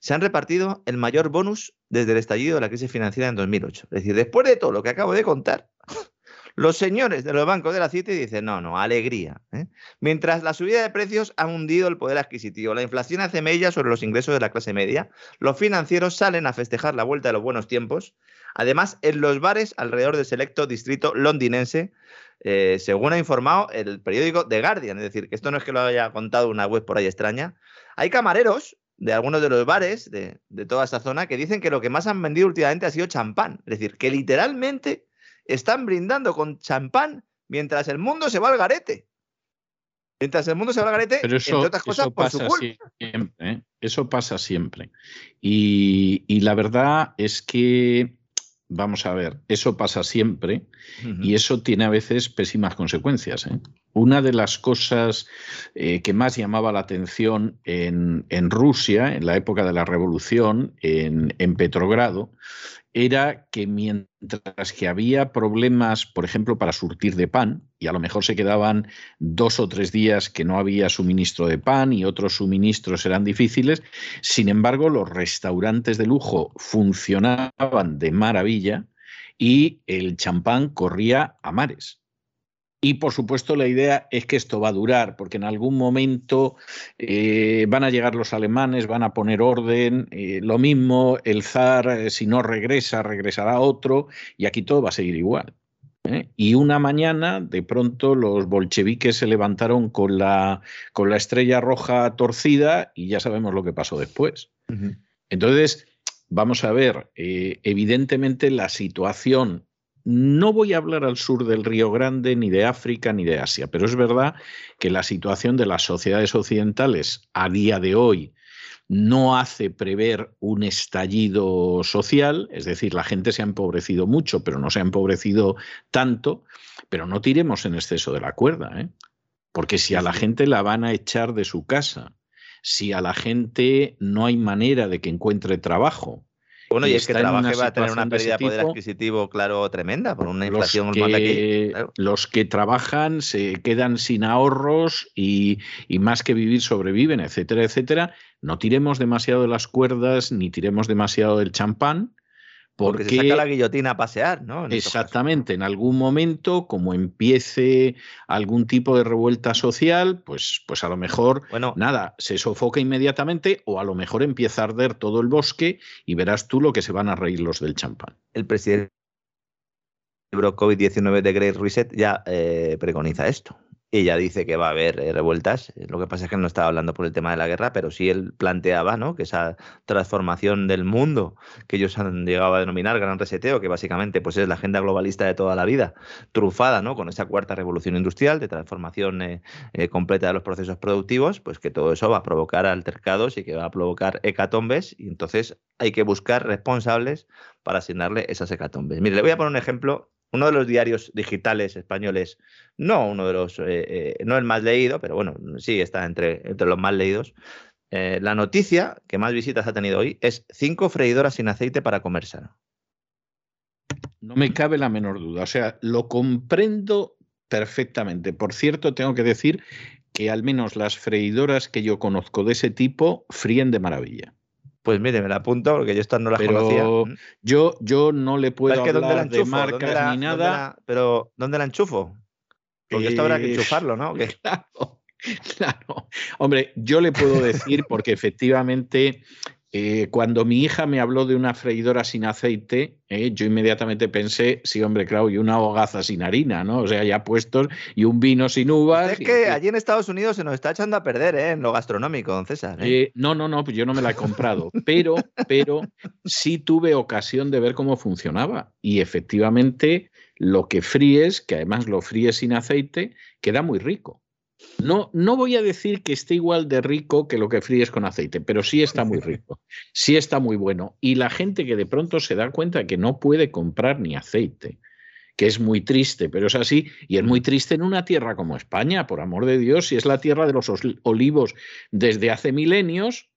se han repartido el mayor bonus desde el estallido de la crisis financiera en 2008. Es decir, después de todo lo que acabo de contar, los señores de los bancos de la City dicen, no, no, alegría. ¿eh? Mientras la subida de precios ha hundido el poder adquisitivo, la inflación hace mella sobre los ingresos de la clase media, los financieros salen a festejar la vuelta de los buenos tiempos Además, en los bares alrededor del selecto distrito londinense, eh, según ha informado el periódico The Guardian, es decir, que esto no es que lo haya contado una web por ahí extraña, hay camareros de algunos de los bares de, toda esta zona que dicen que lo que más han vendido últimamente ha sido champán. Es decir, que literalmente están brindando con champán mientras el mundo se va al garete. Mientras el mundo se va al garete, entre otras cosas, por su culpa. Siempre, ¿eh? Eso pasa siempre. y, la verdad es que Vamos a ver, eso pasa siempre y eso tiene a veces pésimas consecuencias. ¿eh? Una de las cosas eh, que más llamaba la atención en, Rusia, en la época de la revolución, en, en Petrogrado, era que mientras que había problemas, por ejemplo, para surtir de pan, y a lo mejor se quedaban dos o tres días que no había suministro de pan y otros suministros eran difíciles, sin embargo, los restaurantes de lujo funcionaban de maravilla y el champán corría a mares. Y por supuesto la idea es que esto va a durar, porque en algún momento eh, van a llegar los alemanes, van a poner orden, eh, lo mismo, el zar eh, si no regresa, regresará otro, y aquí todo va a seguir igual. Y una mañana, de pronto, los bolcheviques se levantaron con la, con la estrella roja torcida y ya sabemos lo que pasó después. Entonces, vamos a ver, evidentemente la situación no voy a hablar al sur del Río Grande, ni de África, ni de Asia, pero es verdad que la situación de las sociedades occidentales a día de hoy no hace prever un estallido social, es decir, la gente se ha empobrecido mucho, pero no se ha empobrecido tanto, pero no tiremos en exceso de la cuerda, ¿eh? porque si a la gente la van a echar de su casa, si a la gente no hay manera de que encuentre trabajo, bueno, y, es que trabaje va a tener una pérdida de poder adquisitivo, claro, tremenda, por una inflación los que, Los que trabajan se quedan sin ahorros y, y, más que vivir sobreviven, etcétera, etcétera. No tiremos demasiado de las cuerdas ni tiremos demasiado del champán, porque, se saca la guillotina a pasear, ¿no? exactamente, en algún momento, como empiece algún tipo de revuelta social, pues, pues a lo mejor, bueno, nada, se sofoca inmediatamente o a lo mejor empieza a arder todo el bosque y verás tú lo que se van a reír los del champán. El presidente libro COVID-19 de Great Reset ya eh, preconiza esto. Ella dice que va a haber eh, revueltas. Eh, lo que pasa es que no estaba hablando por el tema de la guerra, pero sí él planteaba ¿no? que esa transformación del mundo que ellos han llegado a denominar gran reseteo, que básicamente pues, es la agenda globalista de toda la vida, trufada ¿no? con esa cuarta revolución industrial de transformación eh, completa de los procesos productivos, pues que todo eso va a provocar altercados y que va a provocar hecatombes. Y entonces hay que buscar responsables para asignarle esas hecatombes. Mire, le voy a poner un ejemplo uno de los diarios digitales españoles, no uno de los, eh, eh, no el más leído, pero bueno, sí está entre, entre los más leídos. Eh, la noticia que más visitas ha tenido hoy es cinco freidoras sin aceite para comer sano. No me cabe la menor duda. O sea, lo comprendo perfectamente. Por cierto, tengo que decir que al menos las freidoras que yo conozco de ese tipo fríen de maravilla. Pues mire, me la apunto porque yo estas no las conocía. Mm. Yo, yo no le puedo hablar de marcas ni nada. pero ¿dónde la enchufo? Porque esto habrá que enchufarlo, ¿no? Claro, claro. Hombre, yo le puedo decir porque efectivamente eh, cuando mi hija me habló de una freidora sin aceite, eh, yo inmediatamente pensé, sí, hombre, claro, y una hogaza sin harina, ¿no? O sea, ya puestos, y un vino sin uvas. Es que allí en Estados Unidos se nos está echando a perder, ¿eh? En lo gastronómico, don César. ¿eh? no, no, no, pues yo no me la he comprado, pero, pero sí tuve ocasión de ver cómo funcionaba. Y efectivamente, lo que fríes, que además lo fríes sin aceite, queda muy rico. No, no voy a decir que esté igual de rico que lo que fríes con aceite, pero sí está muy rico, sí está muy bueno. Y la gente que de pronto se da cuenta que no puede comprar ni aceite, que es muy triste, pero es así, y es muy triste en una tierra como España, por amor de Dios, si es la tierra de los olivos desde hace milenios,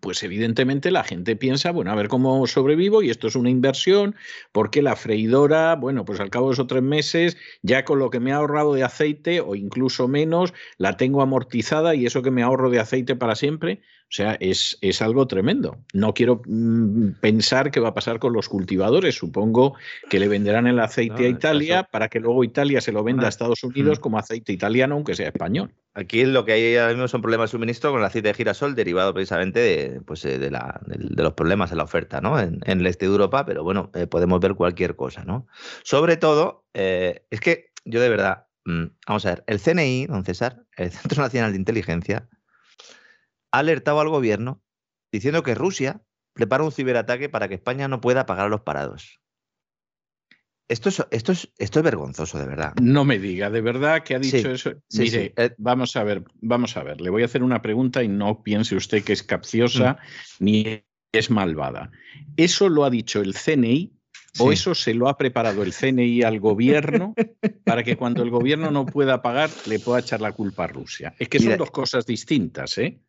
pues evidentemente la gente piensa, bueno, a ver cómo sobrevivo y esto es una inversión, porque la freidora, bueno, pues al cabo de esos tres meses, ya con lo que me ha ahorrado de aceite o incluso menos, la tengo amortizada y eso que me ahorro de aceite para siempre, o sea, es, es algo tremendo. No quiero mm, pensar qué va a pasar con los cultivadores. Supongo que le venderán el aceite a Italia para que luego Italia se lo venda a Estados Unidos mm. como aceite italiano, aunque sea español. Aquí lo que hay ahora mismo son problemas de suministro con el aceite de girasol derivado precisamente de, pues, eh, de, la, de, los problemas en la oferta ¿no? en, el este de Europa, pero bueno, eh, podemos ver cualquier cosa. ¿no? Sobre todo, eh, es que yo de verdad, mm, vamos a ver, el CNI, don César, el Centro Nacional de Inteligencia, ha alertado al gobierno diciendo que Rusia prepara un ciberataque para que España no pueda pagar a los parados. Esto es, esto, es, esto es vergonzoso, de verdad. No me diga, de verdad que ha dicho eso. Mire, eh, vamos a ver, vamos a ver. Le voy a hacer una pregunta y no piense usted que es capciosa mm. ni es malvada. ¿Eso lo ha dicho el CNI o eso se lo ha preparado el CNI al gobierno para que cuando el gobierno no pueda pagar le pueda echar la culpa a Rusia? Es que son dos cosas distintas, ¿eh?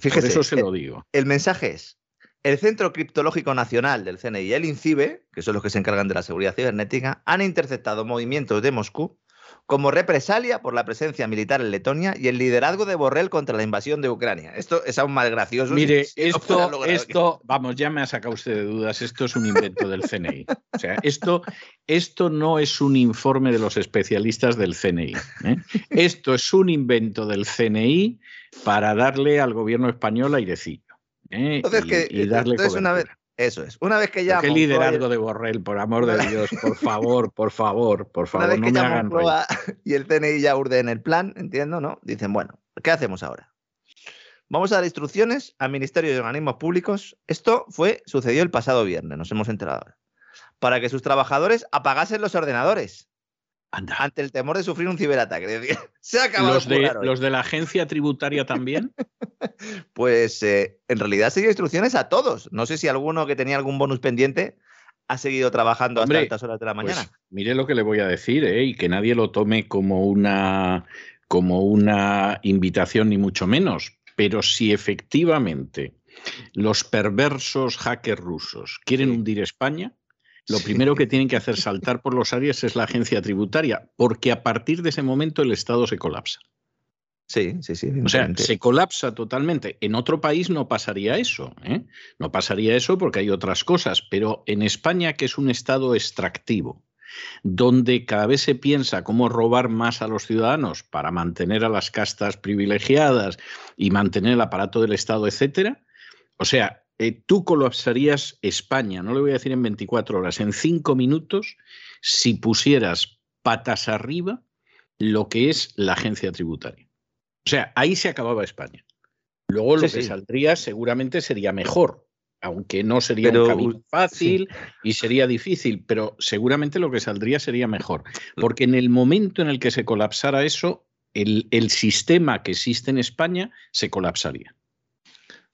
Fíjese, eso se lo eh, digo. El mensaje es, el Centro Criptológico Nacional del CNI y el INCIBE, que son los que se encargan de la seguridad cibernética, han interceptado movimientos de Moscú como represalia por la presencia militar en Letonia y el liderazgo de Borrell contra la invasión de Ucrania. Esto es aún más gracioso. Mire, esto, esto vamos, ya me ha sacado usted de dudas, esto es un invento del CNI. O sea, esto, esto no es un informe de los especialistas del CNI. ¿eh? Esto es un invento del CNI para darle al gobierno español airecillo. ¿eh? Entonces, que, y darle una vez, eso es. Una vez que ya. Qué liderazgo de Borrell, por amor de Dios, por favor, por favor, por favor. Una vez que ya y el CNI ya urde en el plan, entiendo, ¿no? Dicen, bueno, ¿qué hacemos ahora? Vamos a dar instrucciones al Ministerio de Organismos Públicos. Esto fue, sucedió el pasado viernes, nos hemos enterado Para que sus trabajadores apagasen los ordenadores. Ante el temor de sufrir un ciberataque. Se ha acabado ¿Los, de, ¿Los de la agencia tributaria también? pues eh, en realidad se dio instrucciones a todos. No sé si alguno que tenía algún bonus pendiente ha seguido trabajando hasta altas horas de la pues mañana. mire lo que le voy a decir, ¿eh? y que nadie lo tome como una, como una invitación, ni mucho menos. Pero si efectivamente los perversos hackers rusos quieren hundir España, lo primero que tienen que hacer saltar por los áreas es la agencia tributaria, porque a partir de ese momento el Estado se colapsa. Sí, sí, sí. O sea, se colapsa totalmente. En otro país no pasaría eso. ¿eh? No pasaría eso porque hay otras cosas, pero en España, que es un Estado extractivo, donde cada vez se piensa cómo robar más a los ciudadanos para mantener a las castas privilegiadas y mantener el aparato del Estado, etcétera. O sea, eh, tú colapsarías España, no le voy a decir en 24 horas, en 5 minutos, si pusieras patas arriba lo que es la agencia tributaria. O sea, ahí se acababa España. Luego lo que saldría seguramente sería mejor, aunque no sería un camino fácil y sería difícil, pero seguramente lo que saldría sería mejor. Porque en el momento en el que se colapsara eso, el sistema que existe en España se colapsaría.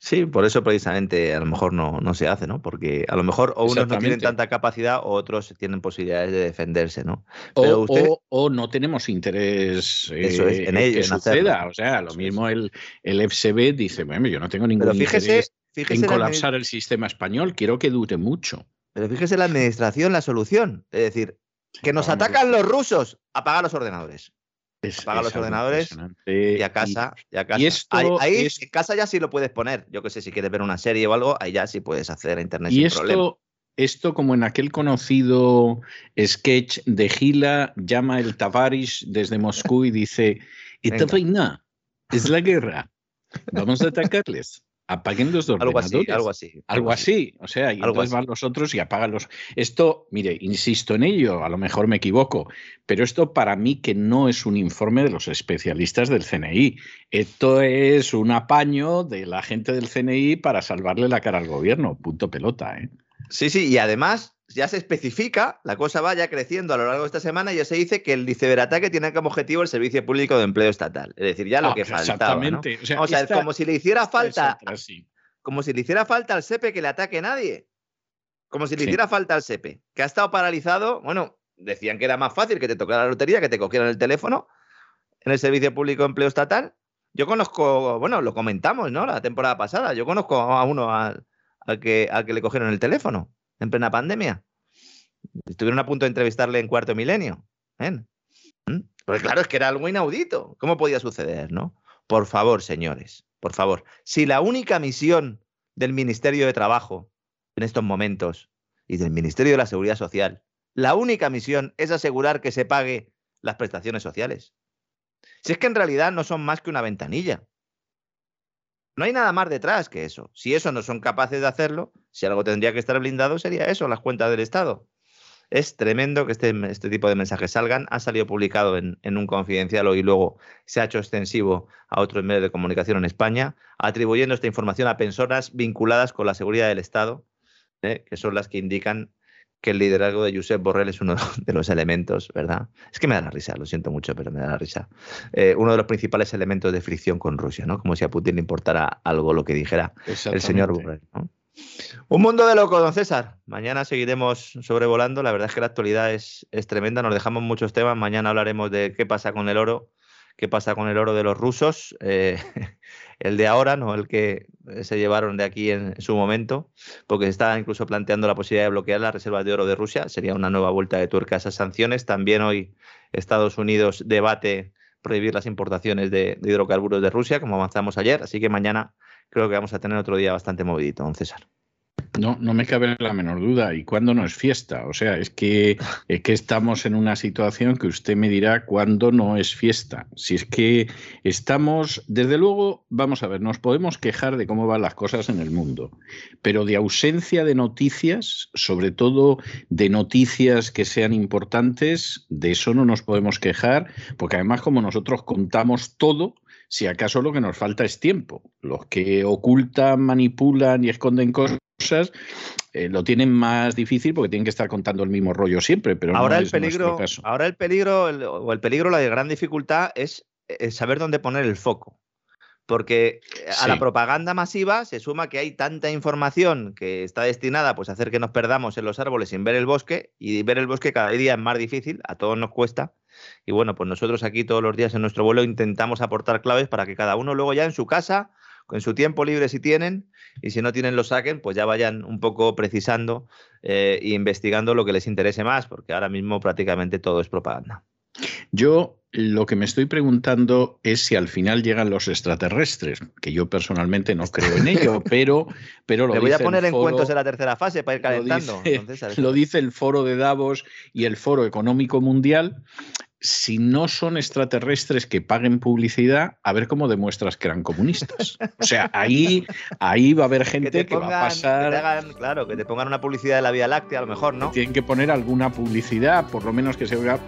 Sí, por eso precisamente a lo mejor no, no se hace, ¿no? Porque a lo mejor o unos no tienen tanta capacidad o otros tienen posibilidades de defenderse, ¿no? o, no tenemos interés eh, en, ello, que suceda. O sea, lo mismo el, el FCB dice, bueno, yo no tengo ningún interés en colapsar el... sistema español, quiero que dure mucho. pero fíjese la administración, la solución. Es decir, que nos atacan los rusos, apagar los ordenadores. Apaga los ordenadores y a casa. Y, a casa. ahí, en casa ya sí lo puedes poner. Yo que sé, si quieres ver una serie o algo, ahí ya sí puedes acceder a internet. Y esto, esto, como en aquel conocido sketch de Gila, llama el Tavares desde Moscú y dice: Esta vaina es la guerra. Vamos a atacarles apaguen los ordenadores. Algo así, algo así. Algo así. O sea, y entonces van los otros y apagan los. Esto, mire, insisto en ello, a lo mejor me equivoco, pero esto para mí que no es un informe de los especialistas del CNI. Esto es un apaño de la gente del CNI para salvarle la cara al gobierno. Punto pelota, ¿eh? Sí, sí, y además ya se especifica, la cosa va ya creciendo a lo largo de esta semana y ya se dice que el ciberataque tiene como objetivo el Servicio Público de Empleo Estatal. Es decir, ya lo ah, que faltaba. Exactamente. O sea, como si le hiciera falta. Como si le hiciera falta al SEPE que le ataque nadie. Como si le hiciera falta al SEPE, que ha estado paralizado. Bueno, decían que era más fácil que te tocara la lotería, que te cogieran el teléfono en el Servicio Público de Empleo Estatal. Yo conozco, bueno, lo comentamos, ¿no? La temporada pasada. Yo conozco a uno al, que, al que le cogieron el teléfono en plena pandemia. Estuvieron a punto de entrevistarle en cuarto milenio. ¿eh? Pues claro, es que era algo inaudito. ¿Cómo podía suceder, no? Por favor, señores, por favor. Si la única misión del Ministerio de Trabajo en estos momentos y del Ministerio de la Seguridad Social, la única misión es asegurar que se pague las prestaciones sociales. Si es que en realidad no son más que una ventanilla. No hay nada más detrás que eso. Si eso no son capaces de hacerlo, si algo tendría que estar blindado, sería eso, las cuentas del Estado. Es tremendo que este, este tipo de mensajes salgan. Ha salido publicado en, un confidencial hoy y luego se ha hecho extensivo a otros medios de comunicación en España, atribuyendo esta información a personas vinculadas con la seguridad del Estado, ¿eh? que son las que indican que el liderazgo de Josep Borrell es uno de los elementos, ¿verdad? Es que me da la risa, lo siento mucho, pero me da la risa. Eh, uno de los principales elementos de fricción con Rusia, ¿no? Como si a Putin le importara algo lo que dijera el señor Borrell, Un mundo de loco, don César. Mañana seguiremos sobrevolando. La verdad es que la actualidad es, es tremenda. Nos dejamos muchos temas. Mañana hablaremos de qué pasa con el oro qué pasa con el oro de los rusos, eh, el de ahora, no el que se llevaron de aquí en su momento, porque se está incluso planteando la posibilidad de bloquear las reservas de oro de Rusia, sería una nueva vuelta de tuerca a esas sanciones. También hoy Estados Unidos debate prohibir las importaciones de, de hidrocarburos de Rusia, como avanzamos ayer, así que mañana creo que vamos a tener otro día bastante movidito, don César. No, no me cabe la menor duda. ¿Y cuándo no es fiesta? O sea, es que, es que estamos en una situación que usted me dirá cuándo no es fiesta. Si es que estamos, desde luego, vamos a ver, nos podemos quejar de cómo van las cosas en el mundo, pero de ausencia de noticias, sobre todo de noticias que sean importantes, de eso no nos podemos quejar, porque además como nosotros contamos todo, si acaso lo que nos falta es tiempo. Los que ocultan, manipulan y esconden cosas eh, lo tienen más difícil porque tienen que estar contando el mismo rollo siempre, pero ahora no el peligro, ahora el peligro o el peligro, la gran dificultad es, saber dónde poner el foco. Porque eh, a la propaganda masiva se suma que hay tanta información que está destinada pues, a hacer que nos perdamos en los árboles sin ver el bosque, y ver el bosque cada día es más difícil, a todos nos cuesta. Y bueno, pues nosotros aquí todos los días en nuestro vuelo intentamos aportar claves para que cada uno luego ya en su casa en su tiempo libre si tienen, y si no tienen lo saquen, pues ya vayan un poco precisando e investigando lo que les interese más, porque ahora mismo prácticamente todo es propaganda. Yo lo que me estoy preguntando es si al final llegan los extraterrestres, que yo personalmente no creo en ello, pero, pero lo Me voy a poner en cuentos de la tercera fase para ir calentando. lo dice el foro de Davos y el foro económico mundial si no son extraterrestres que paguen publicidad, a ver cómo demuestras que eran comunistas. O sea, ahí, ahí va a haber gente que, va a pasar. claro, que te pongan una publicidad de la Vía Láctea, a lo mejor, ¿no? Tienen que poner alguna publicidad, por lo menos que se oiga.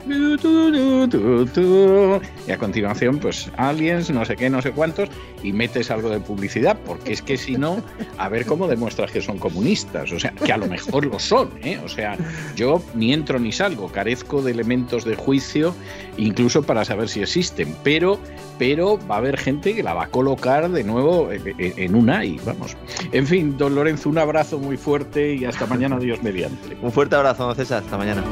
Y a continuación, pues aliens, no sé qué, no sé cuántos, y metes algo de publicidad, porque es que si no, a ver cómo demuestras que son comunistas. O sea, que a lo mejor lo son, ¿eh? O sea, yo ni entro ni salgo, carezco de elementos de juicio incluso para saber si existen, pero, pero va a haber gente que la va a colocar de nuevo en un AI, vamos. En fin, don Lorenzo, un abrazo muy fuerte y hasta mañana, Dios mediante. Un fuerte abrazo, César, hasta mañana.